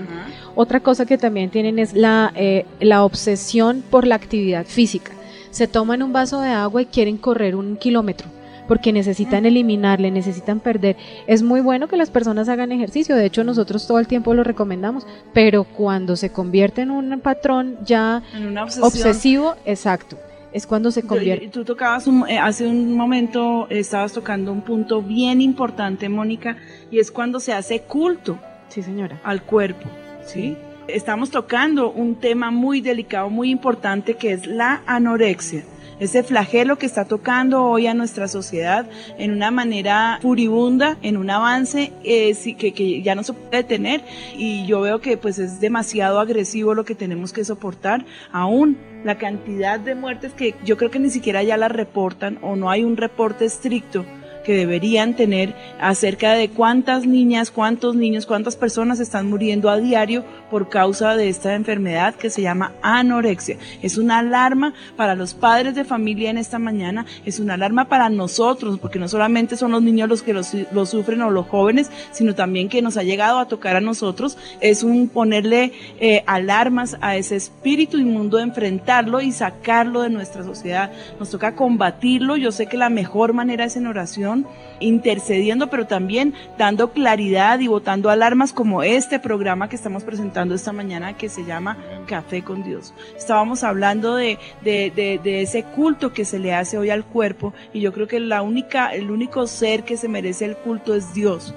otra cosa que también tienen es la, eh, la obsesión por la actividad física. Se toman un vaso de agua y quieren correr un kilómetro porque necesitan eliminarle, necesitan perder. Es muy bueno que las personas hagan ejercicio, de hecho nosotros todo el tiempo lo recomendamos, pero cuando se convierte en un patrón ya en obsesivo, exacto, es cuando se convierte. Yo, tú tocabas un, eh, hace un momento, estabas tocando un punto bien importante, Mónica, y es cuando se hace culto. Sí, señora. Al cuerpo, ¿sí? Estamos tocando un tema muy delicado, muy importante, que es la anorexia ese flagelo que está tocando hoy a nuestra sociedad en una manera furibunda, en un avance eh, que, que, ya no se puede tener y yo veo que pues es demasiado agresivo lo que tenemos que soportar aún la cantidad de muertes que yo creo que ni siquiera ya las reportan o no hay un reporte estricto que deberían tener acerca de cuántas niñas, cuántos niños, cuántas personas están muriendo a diario por causa de esta enfermedad que se llama anorexia. Es una alarma para los padres de familia en esta mañana, es una alarma para nosotros, porque no solamente son los niños los que lo, lo sufren o los jóvenes, sino también que nos ha llegado a tocar a nosotros. Es un ponerle eh, alarmas a ese espíritu inmundo, enfrentarlo y sacarlo de nuestra sociedad. Nos toca combatirlo. Yo sé que la mejor manera es en oración intercediendo, pero también dando claridad y botando alarmas como este programa que estamos presentando esta mañana que se llama Café con Dios. Estábamos hablando de, de, de, de ese culto que se le hace hoy al cuerpo y yo creo que la única, el único ser que se merece el culto es Dios.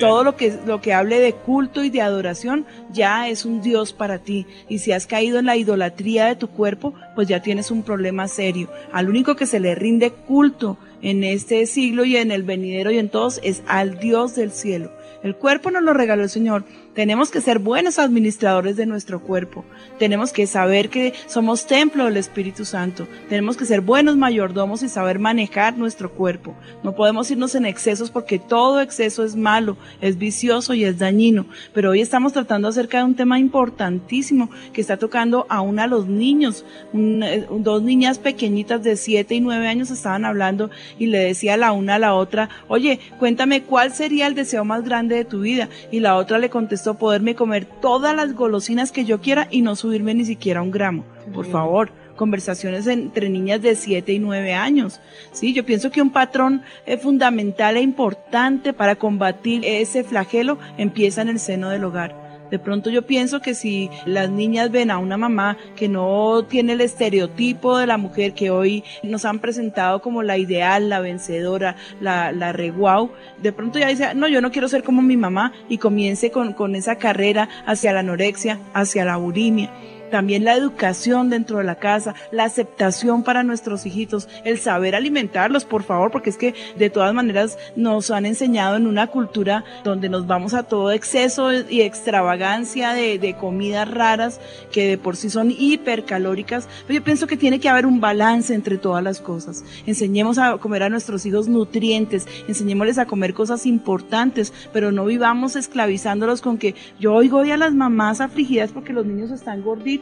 Todo lo que, lo que hable de culto y de adoración ya es un Dios para ti. Y si has caído en la idolatría de tu cuerpo, pues ya tienes un problema serio. Al único que se le rinde culto en este siglo y en el venidero y en todos es al Dios del cielo. El cuerpo nos lo regaló el Señor. Tenemos que ser buenos administradores de nuestro cuerpo. Tenemos que saber que somos templo del Espíritu Santo. Tenemos que ser buenos mayordomos y saber manejar nuestro cuerpo. No podemos irnos en excesos porque todo exceso es malo, es vicioso y es dañino. Pero hoy estamos tratando acerca de un tema importantísimo que está tocando aún a los niños. Eh, dos niñas pequeñitas de 7 y 9 años estaban hablando y le decía la una a la otra, oye, cuéntame cuál sería el deseo más grande de tu vida. Y la otra le contestó, poderme comer todas las golosinas que yo quiera y no subirme ni siquiera un gramo. Por favor, conversaciones entre niñas de 7 y 9 años. Sí, yo pienso que un patrón eh, fundamental e importante para combatir ese flagelo empieza en el seno del hogar. De pronto yo pienso que si las niñas ven a una mamá que no tiene el estereotipo de la mujer que hoy nos han presentado como la ideal, la vencedora, la, la re guau, de pronto ya dice, no, yo no quiero ser como mi mamá y comience con, con esa carrera hacia la anorexia, hacia la bulimia también la educación dentro de la casa, la aceptación para nuestros hijitos, el saber alimentarlos, por favor, porque es que de todas maneras nos han enseñado en una cultura donde nos vamos a todo exceso y extravagancia de, de comidas raras que de por sí son hipercalóricas, pero yo pienso que tiene que haber un balance entre todas las cosas. Enseñemos a comer a nuestros hijos nutrientes, enseñémosles a comer cosas importantes, pero no vivamos esclavizándolos con que yo oigo hoy a las mamás afligidas porque los niños están gorditos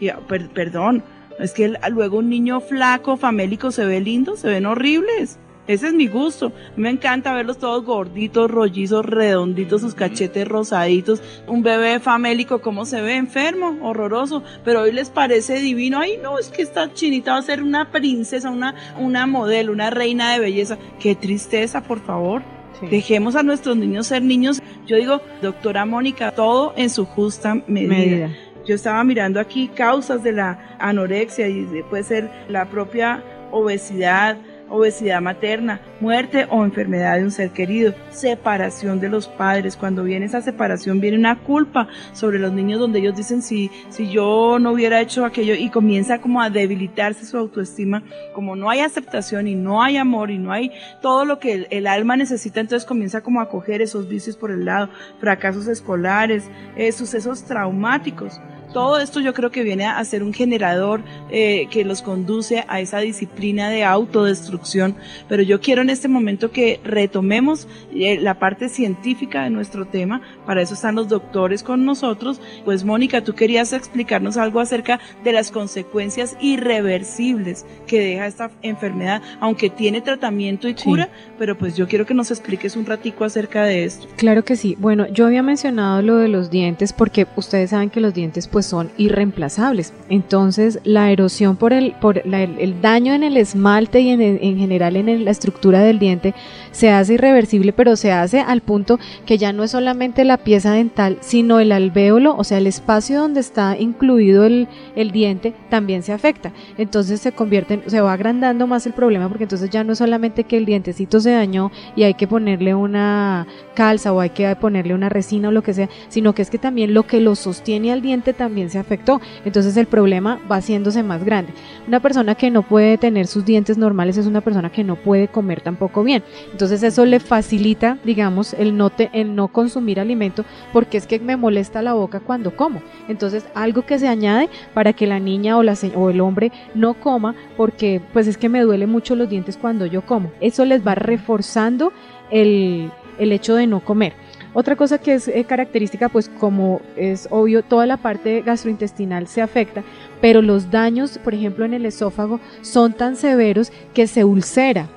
y ah, per- perdón, es que el- luego un niño flaco, famélico, se ve lindo, se ven horribles. Ese es mi gusto. Me encanta verlos todos gorditos, rollizos, redonditos, sus cachetes rosaditos. Un bebé famélico, ¿cómo se ve? Enfermo, horroroso. Pero hoy les parece divino. Ay, no, es que esta chinita va a ser una princesa, una, una modelo, una reina de belleza. Qué tristeza, por favor. Dejemos a nuestros niños ser niños. Yo digo, doctora Mónica, todo en su justa medida. Medida. Yo estaba mirando aquí causas de la anorexia y de- puede ser la propia obesidad, obesidad materna, muerte o enfermedad de un ser querido, separación de los padres. Cuando viene esa separación viene una culpa sobre los niños donde ellos dicen si, si yo no hubiera hecho aquello y comienza como a debilitarse su autoestima, como no hay aceptación y no hay amor y no hay todo lo que el, alma necesita, entonces comienza como a coger esos vicios por el lado, fracasos escolares, eh, sucesos traumáticos. Todo esto yo creo que viene a ser un generador eh, que los conduce a esa disciplina de autodestrucción. Pero yo quiero en este momento que retomemos eh, la parte científica de nuestro tema. Para eso están los doctores con nosotros. Pues Mónica, tú querías explicarnos algo acerca de las consecuencias irreversibles que deja esta enfermedad, aunque tiene tratamiento y cura. Pero pues yo quiero que nos expliques un ratico acerca de esto. Claro que sí. Bueno, yo había mencionado lo de los dientes porque ustedes saben que los dientes pues son irreemplazables. Entonces, la erosión por el por la- el, el daño en el esmalte y en, en general en la estructura del diente se hace irreversible, pero se hace al punto que ya no es solamente la pieza dental, sino el alvéolo, o sea, el espacio donde está incluido el, el diente también se afecta. Entonces se convierte, se va agrandando más el problema porque entonces ya no es solamente que el dientecito se dañó y hay que ponerle una calza o hay que ponerle una resina o lo que sea, sino que es que también lo que lo sostiene al diente también se afectó. Entonces el problema va haciéndose más grande. Una persona que no puede tener sus dientes normales es una persona que no puede comer tampoco bien. Entonces eso le facilita, digamos, el no, te- el no consumir alimento porque es que me molesta la boca cuando como. Entonces algo que se añade para que la niña o, el hombre no coma porque pues es que me duele mucho los dientes cuando yo como. Eso les va reforzando el, el hecho de no comer. Otra cosa que es eh, característica, pues como es obvio, toda la parte gastrointestinal se afecta, pero los daños, por ejemplo, en el esófago son tan severos que se ulcera.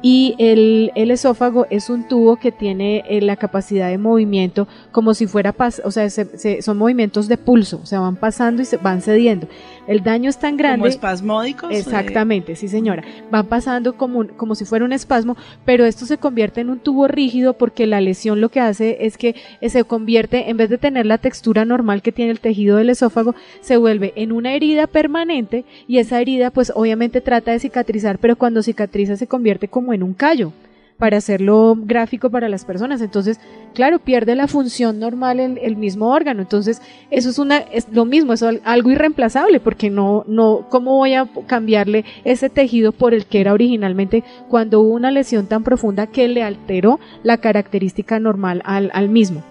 Y el, el esófago es un tubo que tiene eh, la capacidad de movimiento como si fuera, o sea, se- se- son movimientos de pulso, o sea, van pasando y se van cediendo. El daño es tan grande. Como espasmódicos. eh, Exactamente, sí señora. Van pasando como, como si fuera un espasmo, pero esto se convierte en un tubo rígido porque la lesión lo que hace es que eh, se convierte, en vez de tener la textura normal que tiene el tejido del esófago, se vuelve en una herida permanente y esa herida pues obviamente trata de cicatrizar, pero cuando cicatriza se convierte como en un callo para hacerlo gráfico para las personas. Entonces, claro, pierde la función normal el, el mismo órgano. Entonces, eso es una, es lo mismo, es al- algo irreemplazable, porque no, no, ¿cómo voy a cambiarle ese tejido por el que era originalmente cuando hubo una lesión tan profunda que le alteró la característica normal al, al mismo?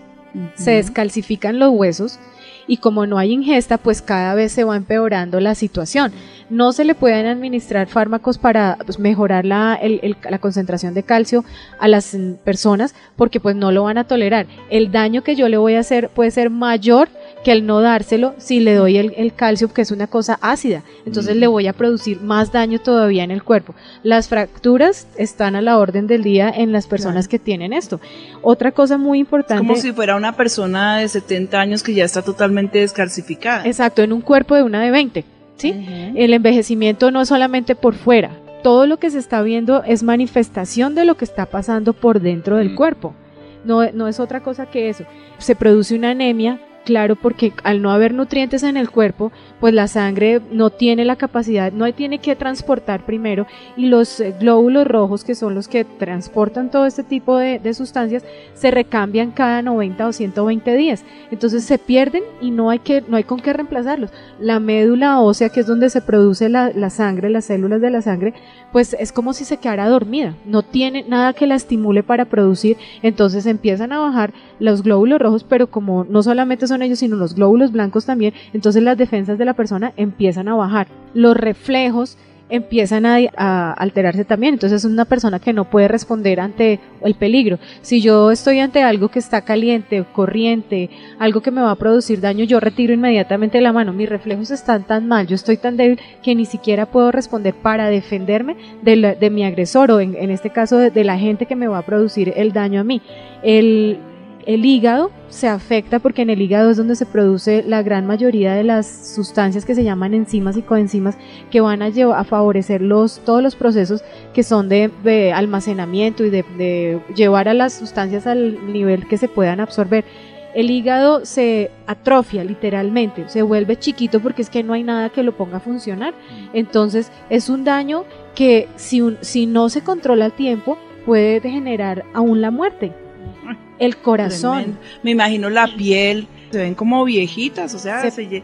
Se descalcifican los huesos y como no hay ingesta, pues cada vez se va empeorando la situación. No se le pueden administrar fármacos para pues, mejorar la, la concentración de calcio a las personas porque pues no lo van a tolerar. El daño que yo le voy a hacer puede ser mayor que el no dárselo si le doy el, el calcio que es una cosa ácida. Entonces Mm. le voy a producir más daño todavía en el cuerpo. Las fracturas están a la orden del día en las personas que tienen esto. Otra cosa muy Es importante. como si fuera una persona de 70 años que ya está totalmente descalcificada. Exacto, en un cuerpo de una de 20, ¿sí? El envejecimiento no es solamente por fuera, todo lo que se está viendo es manifestación de lo que está pasando por dentro del Mm. cuerpo. No, no es otra cosa que eso. Se produce una anemia, claro, porque al no haber nutrientes en el cuerpo, pues la sangre no tiene la capacidad, no tiene que transportar primero y los eh, glóbulos rojos, que son los que transportan todo este tipo de, sustancias, se recambian cada 90 o 120 días. Entonces se pierden y no hay, que, no hay con qué reemplazarlos. La médula ósea, que es donde se produce la, la sangre, las células de la sangre, pues es como si se quedara dormida, no tiene nada que la estimule para producir, entonces empiezan a bajar los glóbulos rojos, pero como no solamente son ellos, sino los glóbulos blancos también, entonces las defensas de la persona empiezan a bajar. Los reflejos empiezan a, alterarse también, entonces es una persona que no puede responder ante el peligro. Si yo estoy ante algo que está caliente, corriente, algo que me va a producir daño, yo retiro inmediatamente la mano. Mis reflejos están tan mal, yo estoy tan débil que ni siquiera puedo responder para defenderme de, mi agresor o en, en este caso de, de la gente que me va a producir el daño a mí. El, el hígado se afecta porque en el hígado es donde se produce la gran mayoría de las sustancias que se llaman enzimas y coenzimas que van a, llevar, a favorecer los, todos los procesos que son de, almacenamiento y de, de llevar a las sustancias al nivel que se puedan absorber. El hígado se atrofia literalmente, se vuelve chiquito porque es que no hay nada que lo ponga a funcionar. Entonces es un daño que si, un- si no se controla a tiempo puede generar aún la muerte. El corazón. Tremendo. Me imagino la piel, se ven como viejitas, o sea, Se-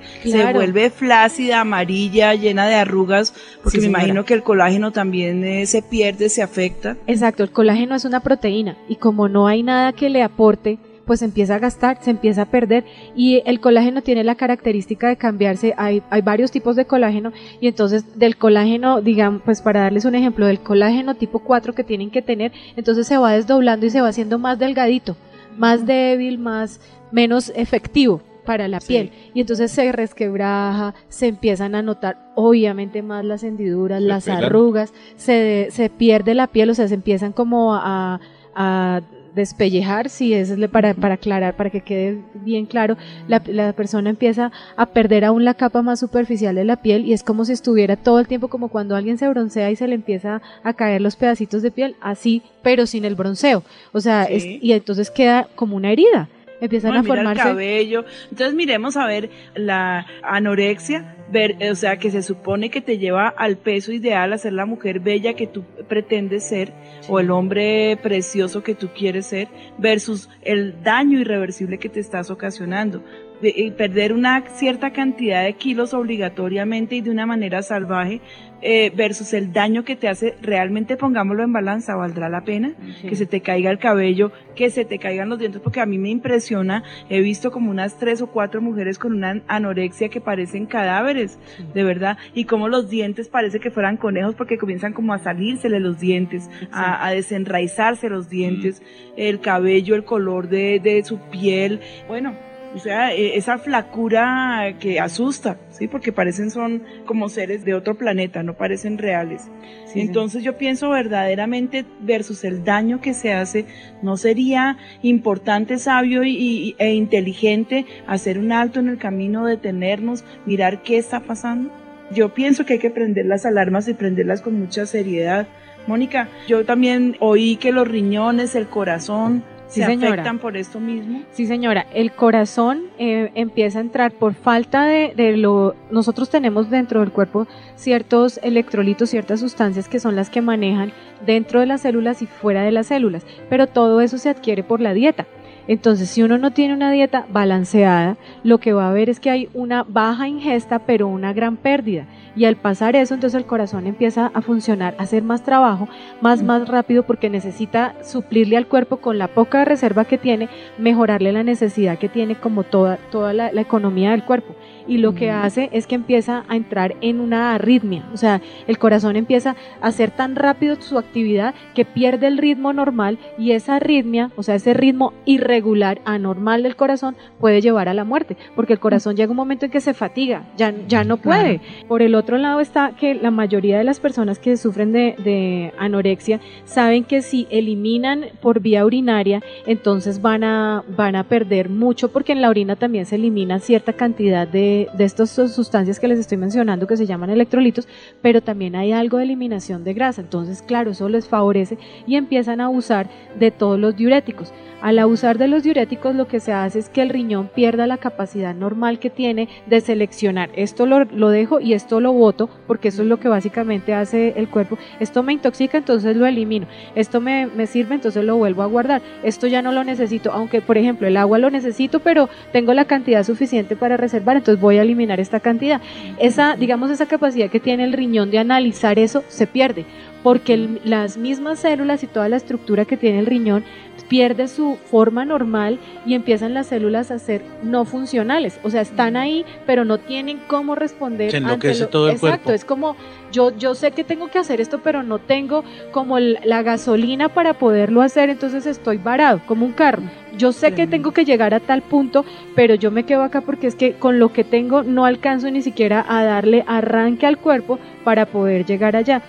vuelve flácida, amarilla, llena de arrugas, porque Sí, me señora. imagino que el colágeno también eh, se pierde, se afecta. Exacto, el colágeno es una proteína y como no hay nada que le aporte, pues se empieza a gastar, se empieza a perder y el colágeno tiene la característica de cambiarse, hay, hay varios tipos de colágeno y entonces del colágeno, digamos, pues para darles un ejemplo, del colágeno tipo 4 que tienen que tener, entonces se va desdoblando y se va haciendo más delgadito, más débil, más menos efectivo para la Sí. piel y entonces se resquebraja, se empiezan a notar obviamente más las hendiduras, Se las pelan. arrugas, se, se pierde la piel, o sea, se empiezan como a, a despellejar, si es para, para aclarar, para que quede bien claro, la, la persona empieza a perder aún la capa más superficial de la piel y es como si estuviera todo el tiempo como cuando alguien se broncea y se le empieza a caer los pedacitos de piel, así, pero sin el bronceo, o sea, Sí. es- y entonces queda como una herida, empiezan a mira el formarse. cabello. Entonces miremos a ver la anorexia, ver, o sea, que se supone que te lleva al peso ideal, a ser la mujer bella que tú pretendes ser o el hombre precioso que tú quieres ser, versus el daño irreversible que te estás ocasionando. De- eh, perder una cierta cantidad de kilos obligatoriamente y de una manera salvaje eh, versus el daño que te hace realmente pongámoslo en balanza valdrá la pena que se te caiga el cabello, que se te caigan los dientes, porque a mí me impresiona, he visto como unas tres o cuatro mujeres con una anorexia que parecen cadáveres, de verdad, y como los dientes parece que fueran conejos porque comienzan como a salírsele los dientes, a, a desenraizarse los dientes, el cabello, el color de, de su piel, bueno. O sea, e- esa flacura que asusta, ¿sí? Porque parecen son como seres de otro planeta, no parecen reales. Sí, Entonces yo pienso verdaderamente versus el daño que se hace, ¿no sería importante, sabio y, y- e inteligente hacer un alto en el camino, detenernos, mirar qué está pasando? Yo pienso que hay que prender las alarmas y prenderlas con mucha seriedad. Mónica, yo también oí que los riñones, el corazón, Sí, se señora. afectan por esto mismo. Sí, señora, el corazón eh, empieza a entrar por falta de, de lo... Nosotros tenemos dentro del cuerpo ciertos electrolitos, ciertas sustancias que son las que manejan dentro de las células y fuera de las células, pero todo eso se adquiere por la dieta. Entonces, si uno no tiene una dieta balanceada, lo que va a ver es que hay una baja ingesta, pero una gran pérdida. Y al pasar eso, entonces el corazón empieza a funcionar, a hacer más trabajo, más, más rápido, porque necesita suplirle al cuerpo con la poca reserva que tiene, mejorarle la necesidad que tiene como toda, toda la, la economía del cuerpo. Y lo que Ujú. hace es que empieza a entrar en una arritmia, o sea, el corazón empieza a hacer tan rápido su actividad que pierde el ritmo normal y esa arritmia, o sea, ese ritmo irregular, anormal del corazón puede llevar a la muerte, porque el corazón llega un momento en que se fatiga, ya, ya no puede. Por el otro lado está que la mayoría de las personas que sufren de, de anorexia saben que si eliminan por vía urinaria, entonces van a, van a perder mucho porque en la orina también se elimina cierta cantidad de, de estas sustancias que les estoy mencionando que se llaman electrolitos, pero también hay algo de eliminación de grasa. Entonces, claro, eso les favorece y empiezan a abusar de todos los diuréticos. Al abusar de los diuréticos lo que se hace es que el riñón pierda la capacidad normal que tiene de seleccionar. Esto lo, lo dejo y esto lo boto porque eso es lo que básicamente hace el cuerpo. Esto me intoxica, entonces lo elimino. Esto me, me sirve, entonces lo vuelvo a guardar. Esto ya no lo necesito, aunque por ejemplo el agua lo necesito, pero tengo la cantidad suficiente para reservar, entonces voy a eliminar esta cantidad. Esa, digamos, esa capacidad que tiene el riñón de analizar eso se pierde porque el- las mismas células y toda la estructura que tiene el riñón pierde su forma normal y empiezan las células a ser no funcionales, o sea, están ahí, pero no tienen cómo responder. Se ante enloquece lo- todo el Exacto, cuerpo. es como yo yo sé que tengo que hacer esto, pero no tengo como la gasolina para poderlo hacer, entonces estoy varado como un carro. Yo sé que tengo que llegar a tal punto, pero yo me quedo acá porque es que con lo que tengo no alcanzo ni siquiera a darle arranque al cuerpo para poder llegar allá.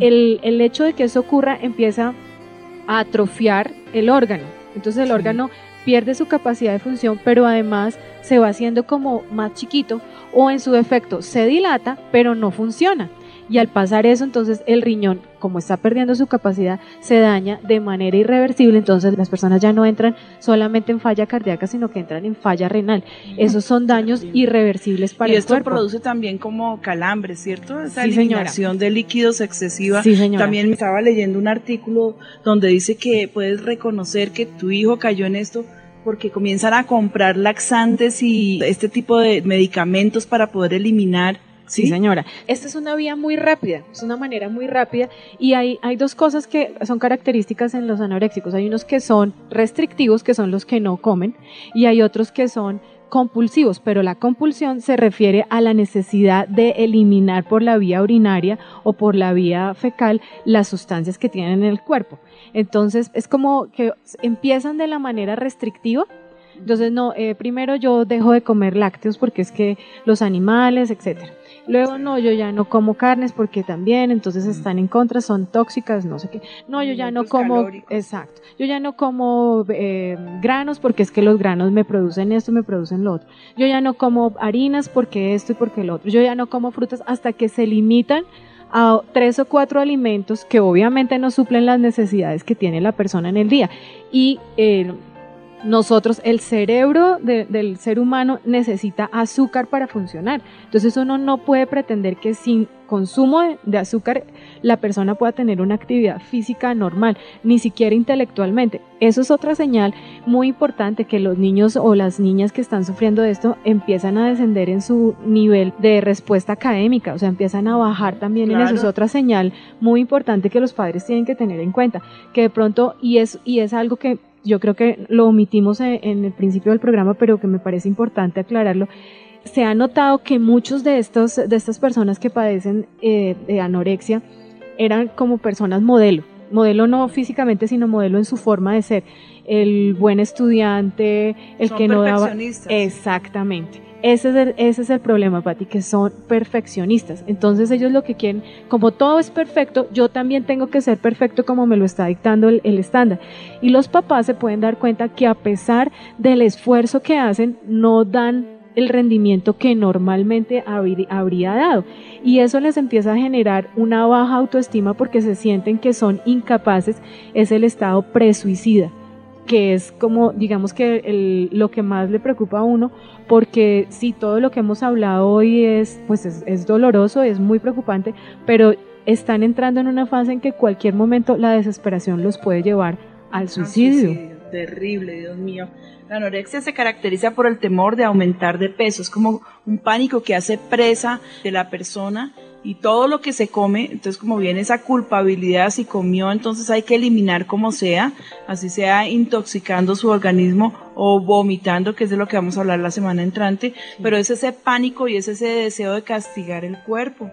El, el hecho de que eso ocurra empieza a atrofiar el órgano. Entonces el Sí. órgano pierde su capacidad de función, pero además se va haciendo como más chiquito o en su defecto se dilata, pero no funciona. Y al pasar eso, entonces el riñón, como está perdiendo su capacidad, se daña de manera irreversible. Entonces las personas ya no entran solamente en falla cardíaca, sino que entran en falla renal. Esos son daños irreversibles para y el esto cuerpo. produce también como calambre, ¿cierto? Esa Sí, señora. eliminación de líquidos excesiva. Sí, señora. También estaba leyendo un artículo donde dice que puedes reconocer que tu hijo cayó en esto porque comienzan a comprar laxantes y este tipo de medicamentos para poder eliminar. Sí, señora. Esta es una vía muy rápida, es una manera muy rápida y hay, hay dos cosas que son características en los anoréxicos. Hay unos que son restrictivos, que son los que no comen, y hay otros que son compulsivos, pero la compulsión se refiere a la necesidad de eliminar por la vía urinaria o por la vía fecal las sustancias que tienen en el cuerpo. Entonces es como que empiezan de la manera restrictiva. Entonces, no, eh, primero yo dejo de comer lácteos porque es que los animales, etcétera. Luego, no, yo ya no como carnes porque también, entonces están en contra, son tóxicas, no sé qué. No, yo ya no como, calóricos. exacto, yo ya no como eh, granos porque es que los granos me producen esto, me producen lo otro. Yo ya no como harinas porque esto y porque lo otro. Yo ya no como frutas hasta que se limitan a tres o cuatro alimentos que obviamente no suplen las necesidades que tiene la persona en el día. Y eh, nosotros, el cerebro de- del ser humano necesita azúcar para funcionar. Entonces uno no puede pretender que sin consumo de, de azúcar la persona pueda tener una actividad física normal, ni siquiera intelectualmente. Eso es otra señal muy importante que los niños o las niñas que están sufriendo de esto empiezan a descender en su nivel de respuesta académica, o sea, empiezan a bajar también en eso. Es Claro. otra señal muy importante que los padres tienen que tener en cuenta, que de pronto, y es, y es algo que yo creo que lo omitimos en, en el principio del programa, pero que me parece importante aclararlo. Se ha notado que muchos de estos, de estas personas que padecen eh, de anorexia eran como personas modelo, modelo no físicamente, sino modelo en su forma de ser. el buen estudiante, el Son que no daba... Exactamente. Ese es, el, ese es el problema, Pati, que son perfeccionistas. Entonces ellos lo que quieren, como todo es perfecto, yo también tengo que ser perfecto como me lo está dictando el, el estándar. Y los papás se pueden dar cuenta que a pesar del esfuerzo que hacen, no dan el rendimiento que normalmente habrí- habría dado. Y eso les empieza a generar una baja autoestima porque se sienten que son incapaces, es el estado presuicida que es como, digamos que el- lo que más le preocupa a uno, porque si todo lo que hemos hablado hoy es, pues es, es doloroso, es muy preocupante, pero están entrando en una fase en que cualquier momento la desesperación los puede llevar al Al suicidio. Terrible, Dios mío. La anorexia se caracteriza por el temor de aumentar de peso. Es como un pánico que hace presa de la persona y todo lo que se come, entonces como viene esa culpabilidad, si comió, entonces hay que eliminar como sea, así sea intoxicando su organismo o vomitando, que es de lo que vamos a hablar la semana entrante, pero es ese pánico y es ese deseo de castigar el cuerpo.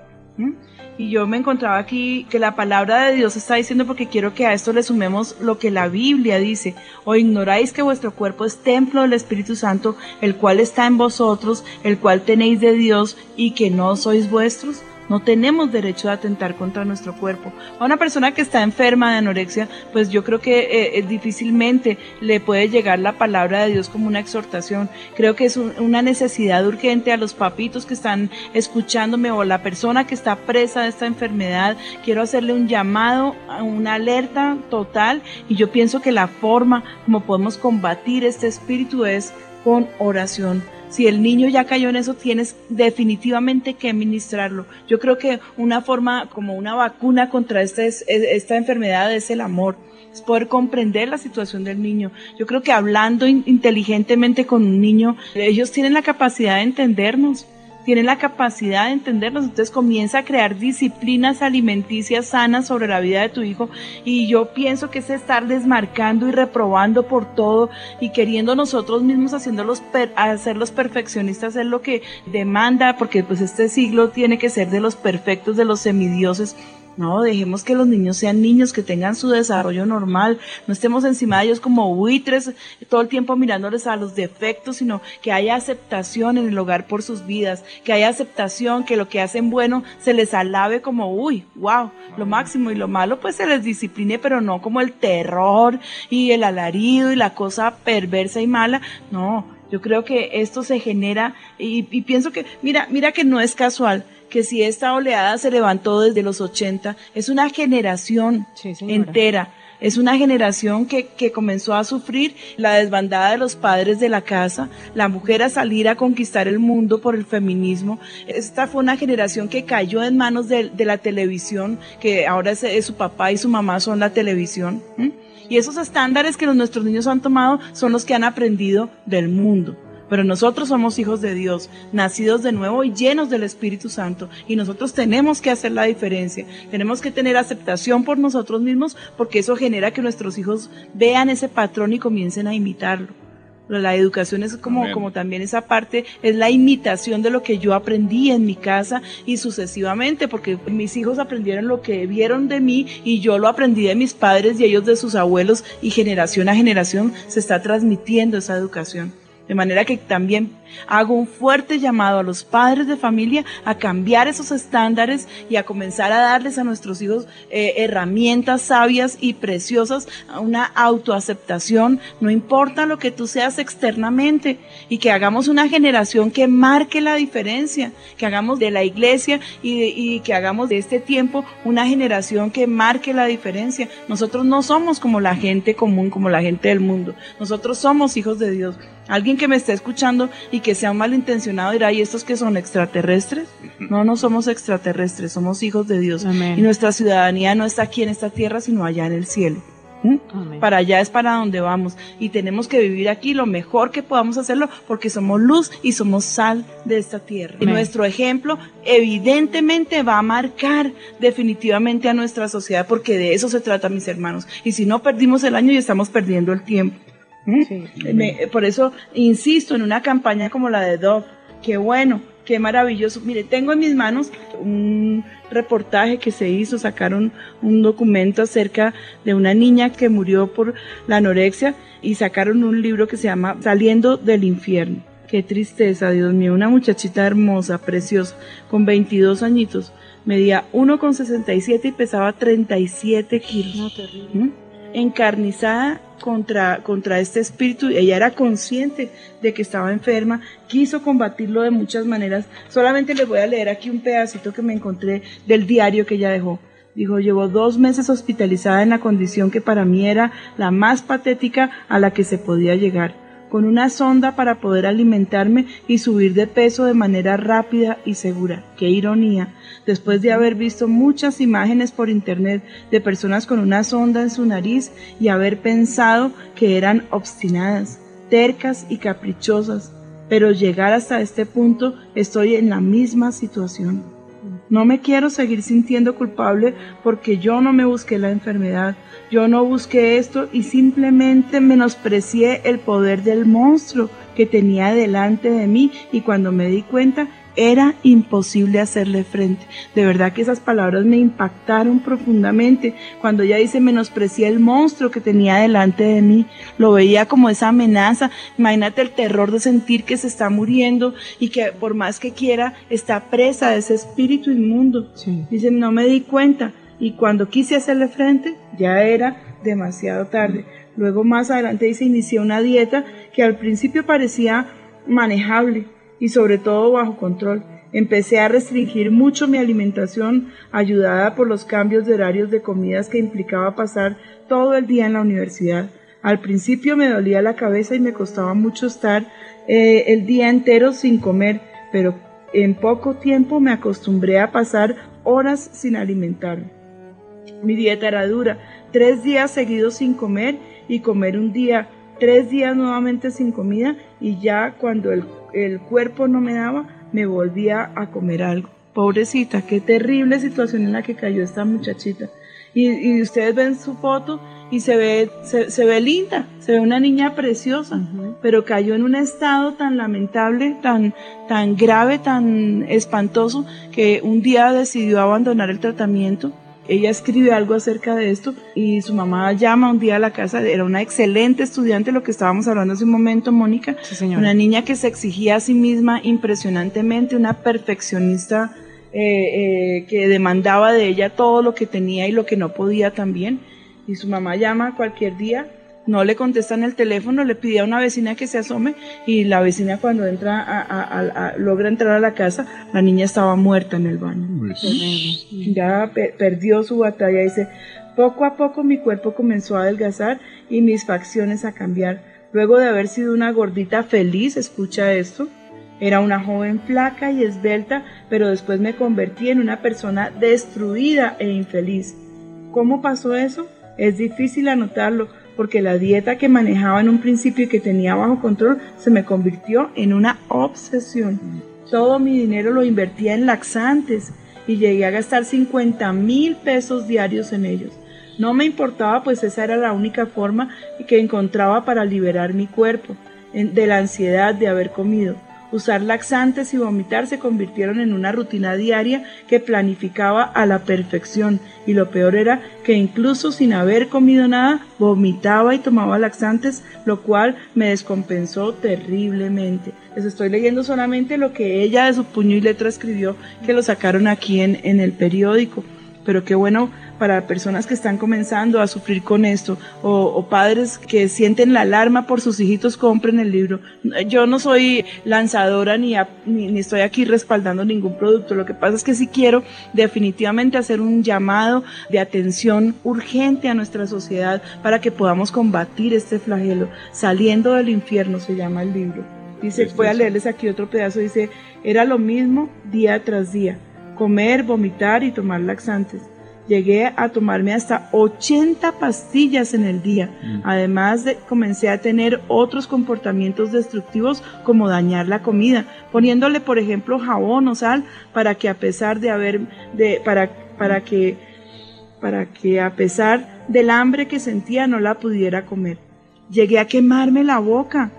Y yo me encontraba aquí que la palabra de Dios está diciendo porque quiero que a esto le sumemos lo que la Biblia dice. O ignoráis que vuestro cuerpo es templo del Espíritu Santo, el cual está en vosotros, el cual tenéis de Dios y que no sois vuestros. No tenemos derecho de atentar contra nuestro cuerpo. A una persona que está enferma de anorexia, pues yo creo que eh, eh, difícilmente le puede llegar la palabra de Dios como una exhortación. Creo que es un- una necesidad urgente a los papitos que están escuchándome o la persona que está presa de esta enfermedad. Quiero hacerle un llamado, a una alerta total y yo pienso que la forma como podemos combatir este espíritu es con oración. Si el niño ya cayó en eso, tienes definitivamente que ministrarlo. Yo creo que una forma, como una vacuna contra esta, es- esta enfermedad es el amor. Es poder comprender la situación del niño. Yo creo que hablando in- inteligentemente con un niño, ellos tienen la capacidad de entendernos tienen la capacidad de entendernos, entonces comienza a crear disciplinas alimenticias sanas sobre la vida de tu hijo. Y yo pienso que es estar desmarcando y reprobando por todo y queriendo nosotros mismos haciéndolos per- hacerlos perfeccionistas es lo que demanda, porque pues este siglo tiene que ser de los perfectos, de los semidioses, no, dejemos que los niños sean niños, que tengan su desarrollo normal, no estemos encima de ellos como buitres todo el tiempo mirándoles a los defectos, sino que haya aceptación en el hogar por sus vidas, que haya aceptación, que lo que hacen bueno se les alabe como, uy, wow, lo máximo y lo malo pues se les discipline, pero no como el terror y el alarido y la cosa perversa y mala, no. Yo creo que esto se genera y, y pienso que, mira, mira que no es casual que si esta oleada se levantó desde los 80, es una generación Sí, entera. Es una generación que, que comenzó a sufrir la desbandada de los padres de la casa, la mujer a salir a conquistar el mundo por el feminismo. Esta fue una generación que cayó en manos de, de la televisión, que ahora es, es su papá y su mamá son la televisión. Y esos estándares que los, nuestros niños han tomado son los que han aprendido del mundo. Pero nosotros somos hijos de Dios, nacidos de nuevo y llenos del Espíritu Santo. Y nosotros tenemos que hacer la diferencia. Tenemos que tener aceptación por nosotros mismos porque eso genera que nuestros hijos vean ese patrón y comiencen a imitarlo. La educación es como, Amén. como también esa parte, es la imitación de lo que yo aprendí en mi casa y sucesivamente, porque mis hijos aprendieron lo que vieron de mí y yo lo aprendí de mis padres y ellos de sus abuelos y generación a generación se está transmitiendo esa educación. De manera que también hago un fuerte llamado a los padres de familia a cambiar esos estándares y a comenzar a darles a nuestros hijos eh, herramientas sabias y preciosas, una autoaceptación, no importa lo que tú seas externamente, y que hagamos una generación que marque la diferencia, que hagamos de la iglesia y, de- y que hagamos de este tiempo una generación que marque la diferencia. Nosotros no somos como la gente común, como la gente del mundo, nosotros somos hijos de Dios. Alguien que me esté escuchando y que sea malintencionado dirá, ¿y estos que son extraterrestres? No, no somos extraterrestres, somos hijos de Dios. Amén. Y nuestra ciudadanía no está aquí en esta tierra, sino allá en el cielo. ¿Mm? Para allá es para donde vamos. Y tenemos que vivir aquí lo mejor que podamos hacerlo porque somos luz y somos sal de esta tierra. Y nuestro ejemplo evidentemente va a marcar definitivamente a nuestra sociedad porque de eso se trata, mis hermanos. Y si no perdimos el año y estamos perdiendo el tiempo. ¿Mm? Sí. Me- por eso insisto en una campaña como la de Dove. Qué bueno qué maravilloso. Mire, tengo en mis manos un reportaje que se hizo, sacaron un documento acerca de una niña que murió por la anorexia y sacaron un libro que se llama Saliendo del infierno. Qué tristeza, Dios mío, una muchachita hermosa, preciosa, con 22 añitos, medía 1,67 y pesaba 37 kilos. ¿Mm? Encarnizada contra, contra este espíritu. Ella era consciente de que estaba enferma, quiso combatirlo de muchas maneras. Solamente les voy a leer aquí un pedacito que me encontré del diario que ella dejó. Dijo, llevo dos meses hospitalizada en la condición que para mí era la más patética a la que se podía llegar con una sonda para poder alimentarme y subir de peso de manera rápida y segura. Qué ironía. Después de haber visto muchas imágenes por internet de personas con una sonda en su nariz y haber pensado que eran obstinadas, tercas y caprichosas, pero llegar hasta este punto estoy en la misma situación. No me quiero seguir sintiendo culpable porque yo no me busqué la enfermedad, yo no busqué esto y simplemente menosprecié el poder del monstruo que tenía delante de mí. Y cuando me di cuenta era imposible hacerle frente. De verdad que esas palabras me impactaron profundamente. Cuando ella dice menosprecié el monstruo que tenía delante de mí, lo veía como esa amenaza. Imagínate el terror de sentir que se está muriendo y que por más que quiera está presa de ese espíritu inmundo. Dice, no me di cuenta. Y cuando quise hacerle frente, ya era demasiado tarde. Luego más adelante dice, inicié una dieta que al principio parecía manejable y sobre todo bajo control. Empecé a restringir mucho mi alimentación, ayudada por los cambios de horarios de comidas que implicaba pasar todo el día en la universidad. Al principio me dolía la cabeza y me costaba mucho estar eh, el día entero sin comer, pero en poco tiempo me acostumbré a pasar horas sin alimentarme. Mi dieta era dura, tres días seguidos sin comer y comer un día, tres días nuevamente sin comida y ya cuando el el cuerpo no me daba, me volvía a comer algo. Pobrecita, qué terrible situación en la que cayó esta muchachita. Y, ustedes ven su foto y se ve, se, ve linda, se ve una niña preciosa, pero cayó en un estado tan lamentable, tan, tan grave, tan espantoso, que un día decidió abandonar el tratamiento ella escribe algo acerca de esto y su mamá llama un día a la casa, era una excelente estudiante, lo que estábamos hablando hace un momento, Mónica, una niña que se exigía a sí misma impresionantemente, una perfeccionista eh, eh, que demandaba de ella todo lo que tenía y lo que no podía también. Y su mamá llama cualquier día no le contestan el teléfono, le pide a una vecina que se asome y la vecina cuando entra a, logra entrar a la casa, la niña estaba muerta en el baño. Ya perdió su batalla, dice, poco a poco mi cuerpo comenzó a adelgazar y mis facciones a cambiar. Luego de haber sido una gordita feliz, escucha esto, era una joven flaca y esbelta, pero después me convertí en una persona destruida e infeliz. ¿Cómo pasó eso? Es difícil anotarlo, porque la dieta que manejaba en un principio y que tenía bajo control se me convirtió en una obsesión. Todo mi dinero lo invertía en laxantes y llegué a gastar 50 mil pesos diarios en ellos. No me importaba pues esa era la única forma que encontraba para liberar mi cuerpo de la ansiedad de haber comido. Usar laxantes y vomitar se convirtieron en una rutina diaria que planificaba a la perfección y lo peor era que incluso sin haber comido nada vomitaba y tomaba laxantes, lo cual me descompensó terriblemente. Les estoy leyendo solamente lo que ella de su puño y letra escribió que lo sacaron aquí en, en el periódico pero qué bueno para personas que están comenzando a sufrir con esto o, padres que sienten la alarma por sus hijitos, compren el libro. Yo no soy lanzadora ni, ni, estoy aquí respaldando ningún producto, lo que pasa es que sí quiero definitivamente hacer un llamado de atención urgente a nuestra sociedad para que podamos combatir este flagelo. Saliendo del infierno se llama el libro. Dice, voy a leerles aquí otro pedazo, dice, era lo mismo día tras día comer, vomitar y tomar laxantes. Llegué a tomarme hasta 80 pastillas en el día. Mm. Además de comencé a tener otros comportamientos destructivos como dañar la comida, poniéndole por ejemplo jabón o sal para que a pesar de haber de para para que para que a pesar del hambre que sentía no la pudiera comer. Llegué a quemarme la boca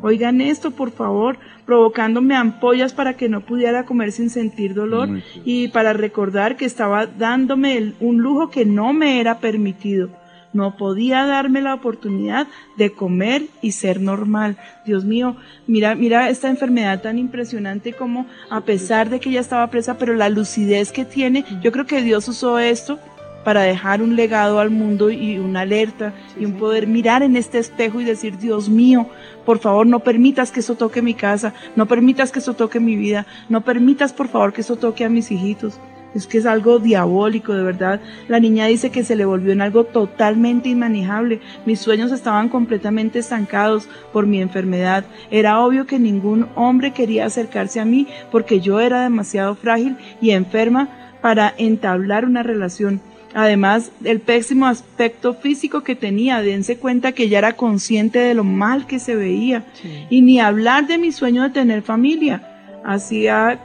Oigan esto, por favor, provocándome ampollas para que no pudiera comer sin sentir dolor y para recordar que estaba dándome el- un lujo que no me era permitido. No podía darme la oportunidad de comer y ser normal. Dios mío, mira, mira esta enfermedad tan impresionante como a pesar de que ella estaba presa, pero la lucidez que tiene, yo creo que Dios usó esto para dejar un legado al mundo y una alerta y un poder mirar en este espejo y decir, Dios mío, por favor, no permitas que eso toque mi casa, no permitas que eso toque mi vida, no permitas, por favor, que eso toque a mis hijitos. Es que es algo diabólico, de verdad. La niña dice que se le volvió en algo totalmente inmanejable. Mis sueños estaban completamente estancados por mi enfermedad. Era obvio que ningún hombre quería acercarse a mí porque yo era demasiado frágil y enferma para entablar una relación. Además, el pésimo aspecto físico que tenía, dense cuenta que ya era consciente de lo mal que se veía. Y ni hablar de mi sueño de tener familia. Hacía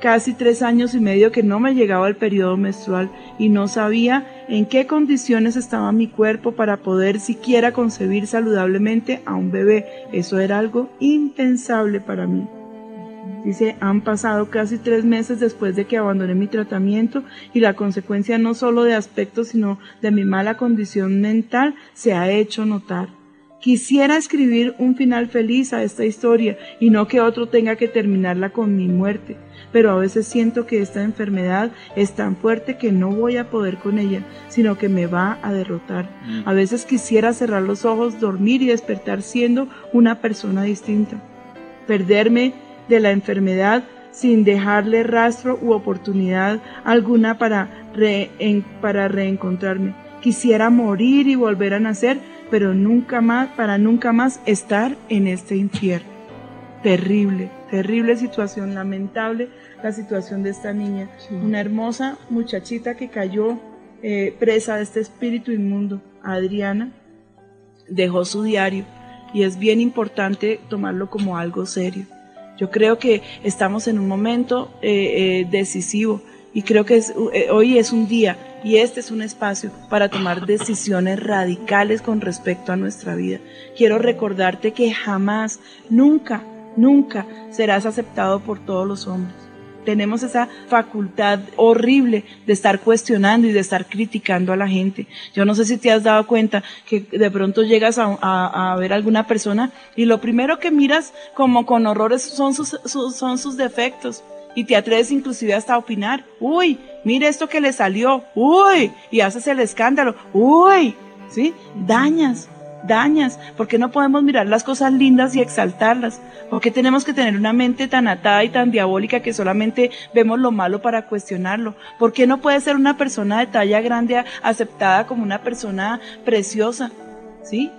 casi tres años y medio que no me llegaba el periodo menstrual y no sabía en qué condiciones estaba mi cuerpo para poder siquiera concebir saludablemente a un bebé. Eso era algo impensable para mí. Dice, han pasado casi tres meses después de que abandoné mi tratamiento y la consecuencia no solo de aspecto sino de mi mala condición mental se ha hecho notar. Quisiera escribir un final feliz a esta historia y no que otro tenga que terminarla con mi muerte, pero a veces siento que esta enfermedad es tan fuerte que no voy a poder con ella, sino que me va a derrotar. A veces quisiera cerrar los ojos, dormir y despertar siendo una persona distinta. Perderme de la enfermedad sin dejarle rastro u oportunidad alguna para, re- en- para reencontrarme. Quisiera morir y volver a nacer, pero nunca más, para nunca más estar en este infierno. Terrible, terrible situación, lamentable la situación de esta niña. Una hermosa muchachita que cayó eh, presa de este espíritu inmundo. Adriana dejó su diario y es bien importante tomarlo como algo serio. Yo creo que estamos en un momento eh, eh, decisivo y creo que eh, hoy es un día y este es un espacio para tomar decisiones radicales con respecto a nuestra vida. Quiero recordarte que jamás, nunca, nunca serás aceptado por todos los hombres. Tenemos esa facultad horrible de estar cuestionando y de estar criticando a la gente. Yo no sé si te has dado cuenta que de pronto llegas a, ver a alguna persona y lo primero que miras como con horrores son sus, sus- son sus defectos. Y te atreves inclusive hasta a opinar. Uy, mire esto que le salió. Uy, y haces el escándalo. Uy, ¿sí? Dañas, dañas. ¿Por qué no podemos mirar las cosas lindas y exaltarlas? ¿Por qué tenemos que tener una mente tan atada y tan diabólica que solamente vemos lo malo para cuestionarlo? ¿Por qué no puede ser una persona de talla grande aceptada como una persona preciosa? ¿Sí?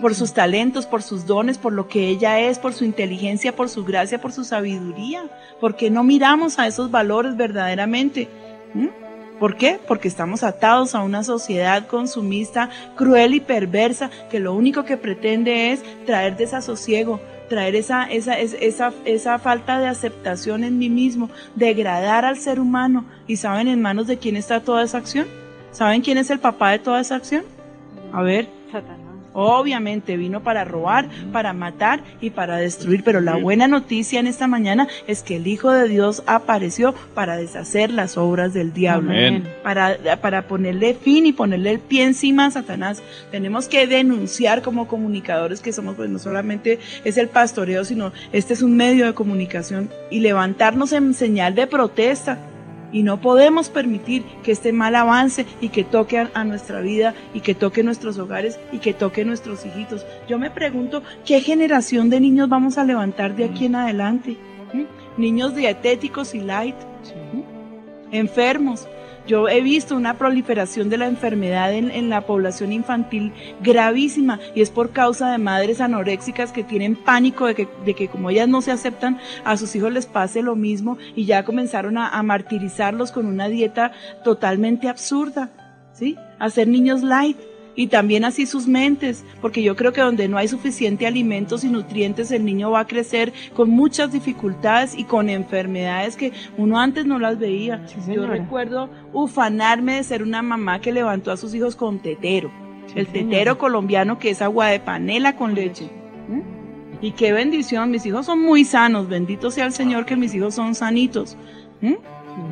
Por sus talentos, por sus dones, por lo que ella es, por su inteligencia, por su gracia, por su sabiduría. ¿Por qué no miramos a esos valores verdaderamente? ¿Mm? ¿Por qué? Porque estamos atados a una sociedad consumista, cruel y perversa, que lo único que pretende es traer desasosiego, traer esa, esa, es- esa, esa falta de aceptación en mí mismo, degradar al ser humano. ¿Y saben en manos de quién está toda esa acción? ¿Saben quién es el papá de toda esa acción? A ver, Satanás. Obviamente vino para robar, para matar y para destruir, pero la buena noticia en esta mañana es que el Hijo de Dios apareció para deshacer las obras del diablo, Amén. para, para ponerle fin y ponerle el pie encima a Satanás. Tenemos que denunciar como comunicadores que somos, pues no solamente es el pastoreo, sino este es un medio de comunicación y levantarnos en señal de protesta. Y no podemos permitir que este mal avance y que toque a, nuestra vida y que toque nuestros hogares y que toque nuestros hijitos. Yo me pregunto, ¿qué generación de niños vamos a levantar de aquí en adelante? ¿Mm? Niños dietéticos y light, ¿Mm? enfermos. Yo he visto una proliferación de la enfermedad en, en la población infantil gravísima y es por causa de madres anoréxicas que tienen pánico de que, de que como ellas no se aceptan, a sus hijos les pase lo mismo y ya comenzaron a, a martirizarlos con una dieta totalmente absurda, ¿sí? Hacer niños light y también así sus mentes, porque yo creo que donde no hay suficiente alimentos y nutrientes, el niño va a crecer con muchas dificultades y con enfermedades que uno antes no las veía. Sí, yo recuerdo ufanarme de ser una mamá que levantó a sus hijos con tetero, Sí, el señora. tetero colombiano que es agua de panela con leche. ¿Mm? Y qué bendición, mis hijos son muy sanos, bendito sea el Señor que mis hijos son sanitos. ¿Mm?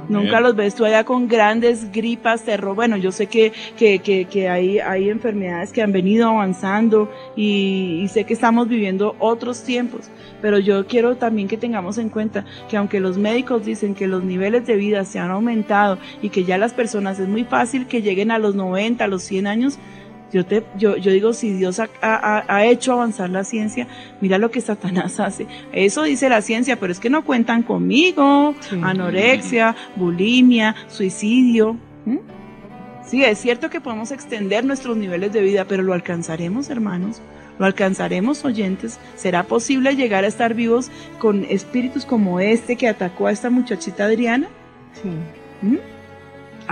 Nunca los ves tú allá con grandes gripas, terror. Bueno, yo sé que, que, que, que hay, hay enfermedades que han venido avanzando y, y sé que estamos viviendo otros tiempos, pero yo quiero también que tengamos en cuenta que aunque los médicos dicen que los niveles de vida se han aumentado y que ya las personas es muy fácil que lleguen a los 90, a los 100 años, yo, te, yo, yo digo, si Dios ha, ha- ha hecho avanzar la ciencia, mira lo que Satanás hace. Eso dice la ciencia, pero es que no cuentan conmigo. Sí. Anorexia, bulimia, suicidio. ¿Mm? Sí, es cierto que podemos extender nuestros niveles de vida, pero lo alcanzaremos, hermanos. Lo alcanzaremos, oyentes. ¿Será posible llegar a estar vivos con espíritus como este que atacó a esta muchachita Adriana? Sí. ¿Mm?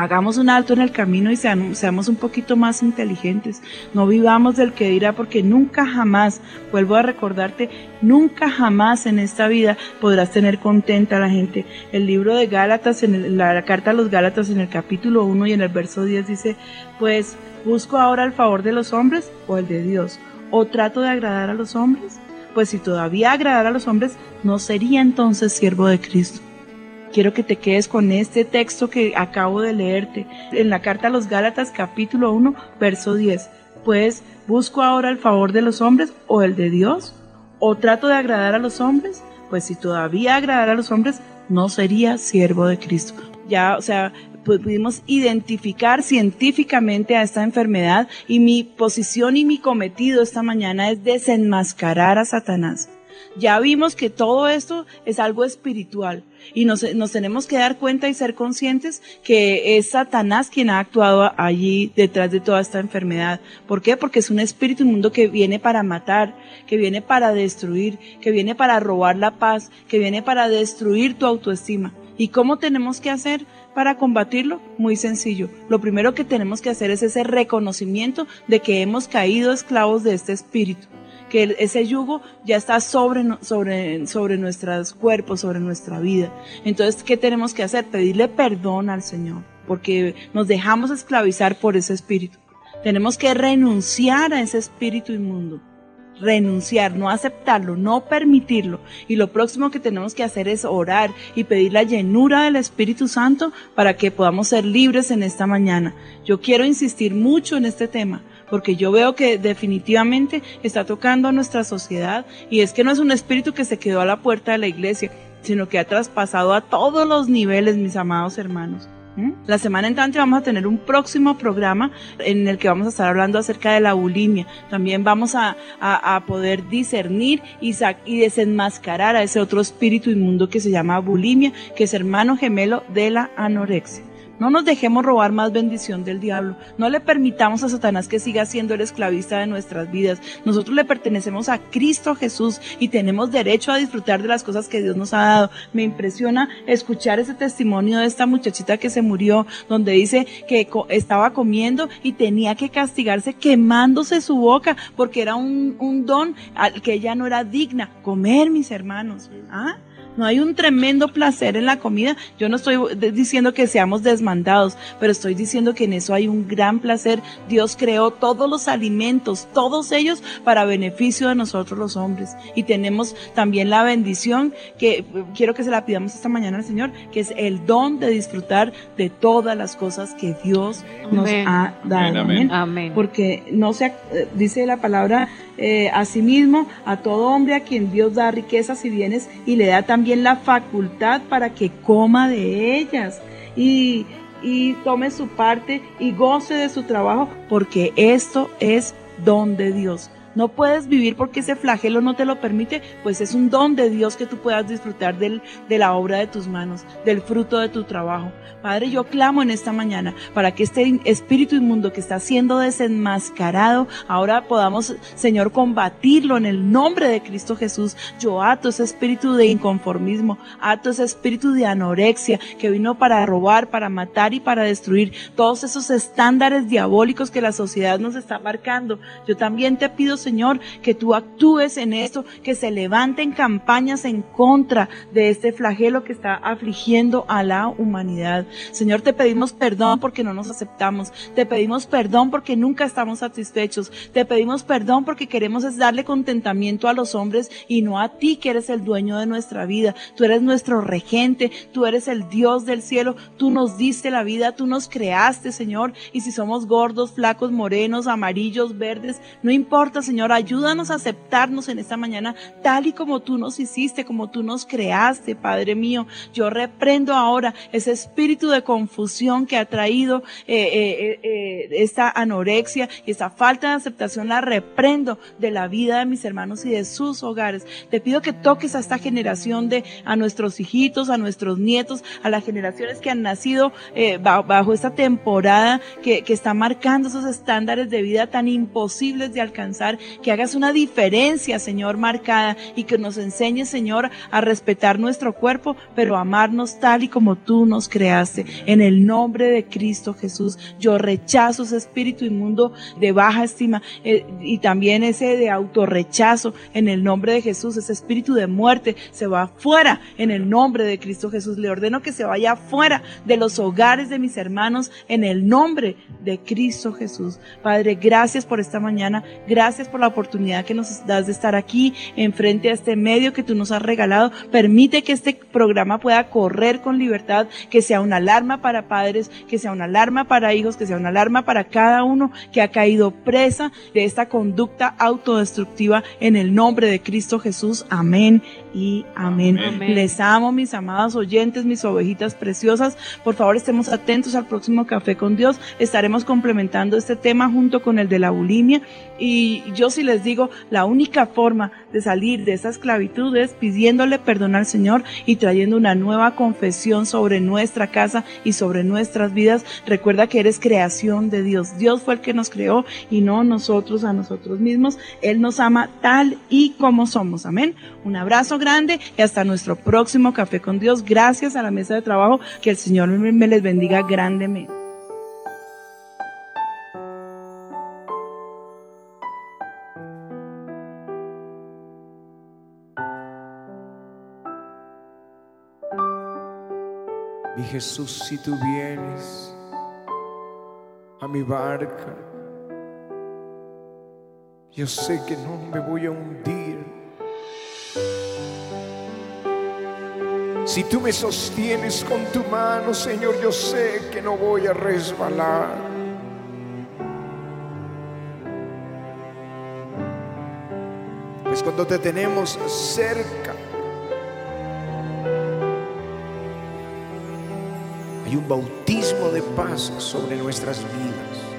Hagamos un alto en el camino y seamos un poquito más inteligentes. No vivamos del que dirá, porque nunca jamás, vuelvo a recordarte, nunca jamás en esta vida podrás tener contenta a la gente. El libro de Gálatas, en el- la, la carta a los Gálatas en el capítulo 1 y en el verso 10 dice, pues, ¿busco ahora el favor de los hombres o el de Dios? ¿O trato de agradar a los hombres? Pues si todavía agradar a los hombres, no sería entonces siervo de Cristo. Quiero que te quedes con este texto que acabo de leerte en la carta a los Gálatas capítulo 1, verso 10. Pues, ¿busco ahora el favor de los hombres o el de Dios? ¿O trato de agradar a los hombres? Pues si todavía agradar a los hombres, no sería siervo de Cristo. Ya, o sea, pu- pudimos identificar científicamente a esta enfermedad y mi posición y mi cometido esta mañana es desenmascarar a Satanás. Ya vimos que todo esto es algo espiritual y nos, tenemos que dar cuenta y ser conscientes que es Satanás quien ha actuado allí detrás de toda esta enfermedad. ¿Por qué? Porque es un espíritu inmundo que viene para matar, que viene para destruir, que viene para robar la paz, que viene para destruir tu autoestima. ¿Y cómo tenemos que hacer para combatirlo? Muy sencillo. Lo primero que tenemos que hacer es ese reconocimiento de que hemos caído esclavos de este espíritu que ese yugo ya está sobre, sobre, sobre nuestros cuerpos, sobre nuestra vida. Entonces, ¿qué tenemos que hacer? Pedirle perdón al Señor, porque nos dejamos esclavizar por ese espíritu. Tenemos que renunciar a ese espíritu inmundo. Renunciar, no aceptarlo, no permitirlo. Y lo próximo que tenemos que hacer es orar y pedir la llenura del Espíritu Santo para que podamos ser libres en esta mañana. Yo quiero insistir mucho en este tema porque yo veo que definitivamente está tocando a nuestra sociedad y es que no es un espíritu que se quedó a la puerta de la iglesia, sino que ha traspasado a todos los niveles, mis amados hermanos. La semana entrante vamos a tener un próximo programa en el que vamos a estar hablando acerca de la bulimia. También vamos a, poder discernir y, y desenmascarar a ese otro espíritu inmundo que se llama bulimia, que es hermano gemelo de la anorexia. No nos dejemos robar más bendición del diablo. No le permitamos a Satanás que siga siendo el esclavista de nuestras vidas. Nosotros le pertenecemos a Cristo Jesús y tenemos derecho a disfrutar de las cosas que Dios nos ha dado. Me impresiona escuchar ese testimonio de esta muchachita que se murió, donde dice que estaba comiendo y tenía que castigarse quemándose su boca porque era un, un don al que ella no era digna. Comer, mis hermanos. ¿Ah? No hay un tremendo placer en la comida. Yo no estoy diciendo que seamos desmandados, pero estoy diciendo que en eso hay un gran placer. Dios creó todos los alimentos, todos ellos para beneficio de nosotros los hombres. Y tenemos también la bendición que quiero que se la pidamos esta mañana al Señor, que es el don de disfrutar de todas las cosas que Dios nos Amén. ha dado. Amén, amén. Porque no se, eh, dice la palabra, eh, asimismo, a todo hombre a quien Dios da riquezas y bienes y le da también la facultad para que coma de ellas y, y tome su parte y goce de su trabajo, porque esto es don de Dios. No puedes vivir porque ese flagelo no te lo permite, pues es un don de Dios que tú puedas disfrutar del, de la obra de tus manos, del fruto de tu trabajo. Padre, yo clamo en esta mañana para que este espíritu inmundo que está siendo desenmascarado, ahora podamos, Señor, combatirlo en el nombre de Cristo Jesús. Yo ato ese espíritu de inconformismo, ato ese espíritu de anorexia que vino para robar, para matar y para destruir todos esos estándares diabólicos que la sociedad nos está marcando. Yo también te pido, Señor, que tú actúes en esto, que se levanten campañas en contra de este flagelo que está afligiendo a la humanidad. Señor, te pedimos perdón porque no nos aceptamos. Te pedimos perdón porque nunca estamos satisfechos. Te pedimos perdón porque queremos es darle contentamiento a los hombres y no a ti que eres el dueño de nuestra vida. Tú eres nuestro regente, tú eres el Dios del cielo, tú nos diste la vida, tú nos creaste, Señor. Y si somos gordos, flacos, morenos, amarillos, verdes, no importa, Señor, ayúdanos a aceptarnos en esta mañana tal y como tú nos hiciste, como tú nos creaste, Padre mío. Yo reprendo ahora ese espíritu de confusión que ha traído eh, eh, eh, esta anorexia y esta falta de aceptación, la reprendo de la vida de mis hermanos y de sus hogares. Te pido que toques a esta generación de, a nuestros hijitos, a nuestros nietos, a las generaciones que han nacido eh, bajo, bajo esta temporada que, que está marcando esos estándares de vida tan imposibles de alcanzar, que hagas una diferencia, Señor, marcada y que nos enseñes, Señor, a respetar nuestro cuerpo, pero amarnos tal y como tú nos creaste. En el nombre de Cristo Jesús, yo rechazo ese espíritu inmundo de baja estima eh, y también ese de autorrechazo en el nombre de Jesús, ese espíritu de muerte se va fuera en el nombre de Cristo Jesús. Le ordeno que se vaya fuera de los hogares de mis hermanos en el nombre de Cristo Jesús. Padre, gracias por esta mañana, gracias por la oportunidad que nos das de estar aquí enfrente a este medio que tú nos has regalado. Permite que este programa pueda correr con libertad, que sea una alarma para padres, que sea una alarma para hijos, que sea una alarma para cada uno que ha caído presa de esta conducta autodestructiva en el nombre de Cristo Jesús. Amén y amén. Amén. Les amo, mis amados oyentes, mis ovejitas preciosas. Por favor, estemos atentos al próximo Café con Dios. Estaremos complementando este tema junto con el de la bulimia. Y yo sí les digo, la única forma de salir de esa esclavitud es pidiéndole perdón al Señor y trayendo una nueva confesión sobre nuestra casa y sobre nuestras vidas. Recuerda que eres creación de Dios. Dios fue el que nos creó y no nosotros a nosotros mismos. Él nos ama tal y como somos. Amén. Un abrazo grande y hasta nuestro próximo Café con Dios. Gracias a la mesa de trabajo. Que el Señor me les bendiga grandemente. Jesús, si tú vienes a mi barca, yo sé que no me voy a hundir. Si tú me sostienes con tu mano, Señor, yo sé que no voy a resbalar. Pues cuando te tenemos cerca, hay un bautismo de paz sobre nuestras vidas.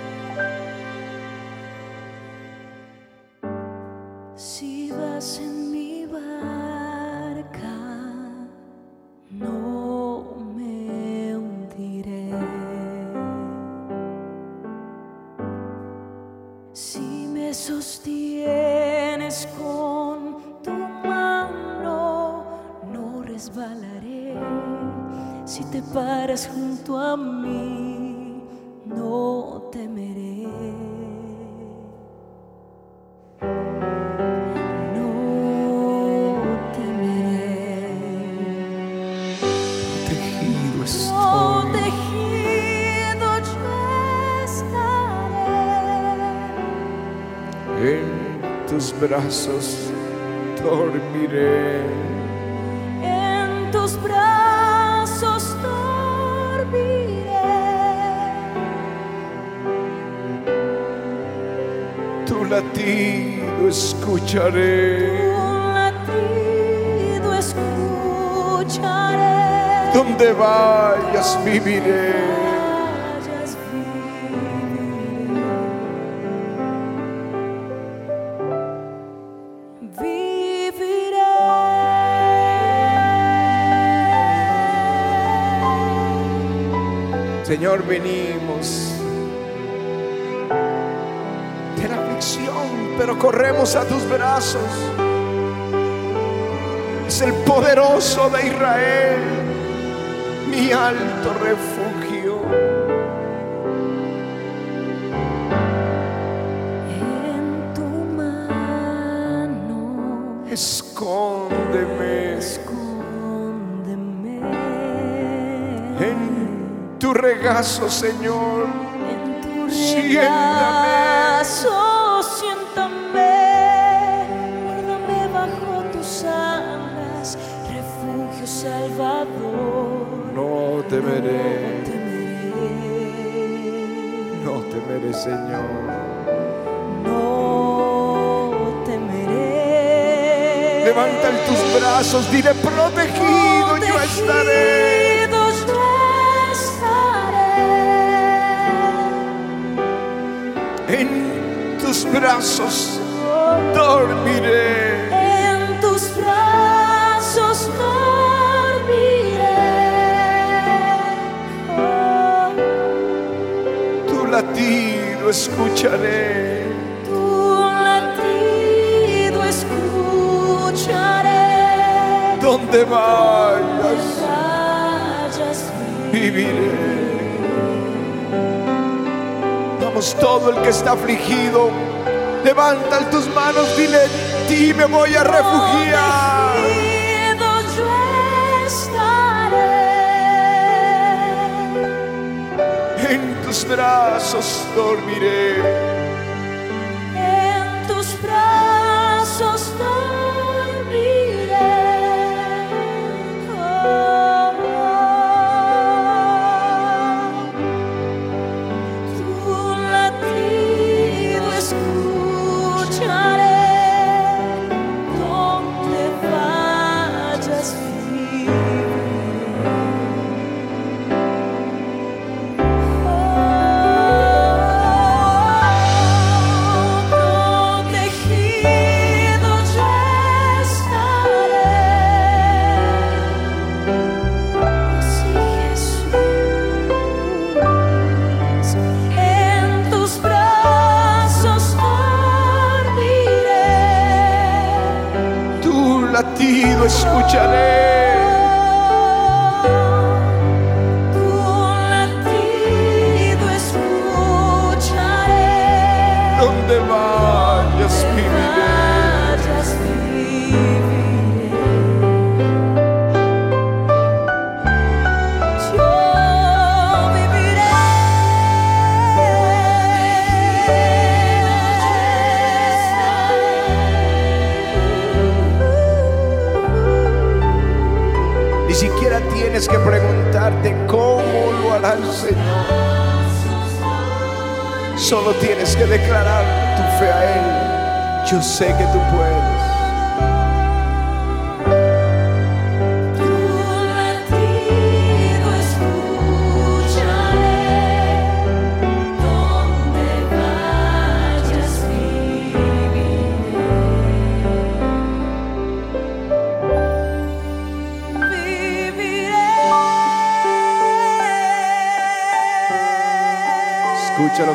Brazos dormiré. En tus brazos dormiré. Tu latido escucharé. Un latido escucharé. Donde vayas viviré. Señor, venimos de la aflicción, pero corremos a tus brazos. Es el poderoso de Israel, mi alto refugio. Regazo, Señor. en tu regazo, siéntame, guárdame bajo tus alas, refugio salvador. No temeré, temeré, no temeré, Señor. no temeré. Levanta tus brazos, dile protegido, yo estaré. Brazos dormiré. En tus brazos dormiré. Oh, Tu latido escucharé. tu latido escucharé. Donde vayas, Vayas viviré. Vamos, todo el que está afligido, levanta tus manos, dile, en ti me voy a refugiar. Protegido yo estaré. En tus brazos dormiré.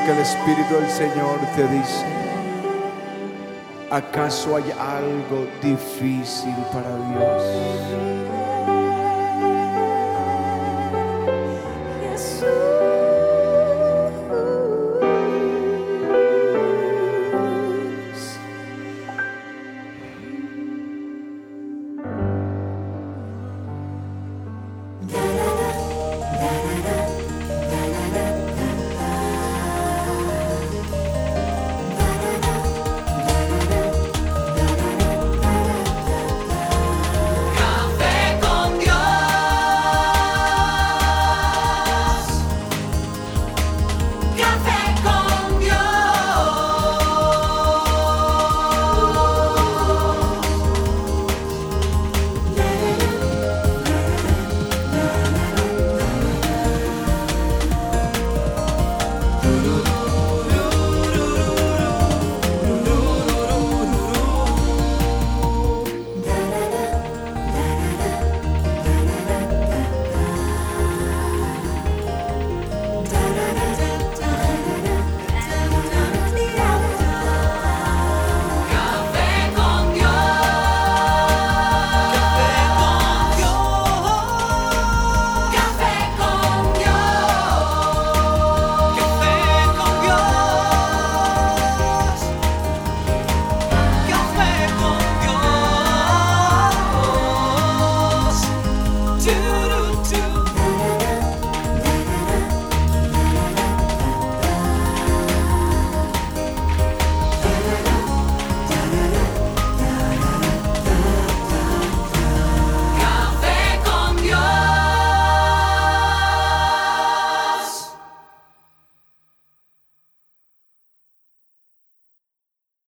que el Espíritu del Señor te dice. ¿Acaso hay algo difícil para Dios?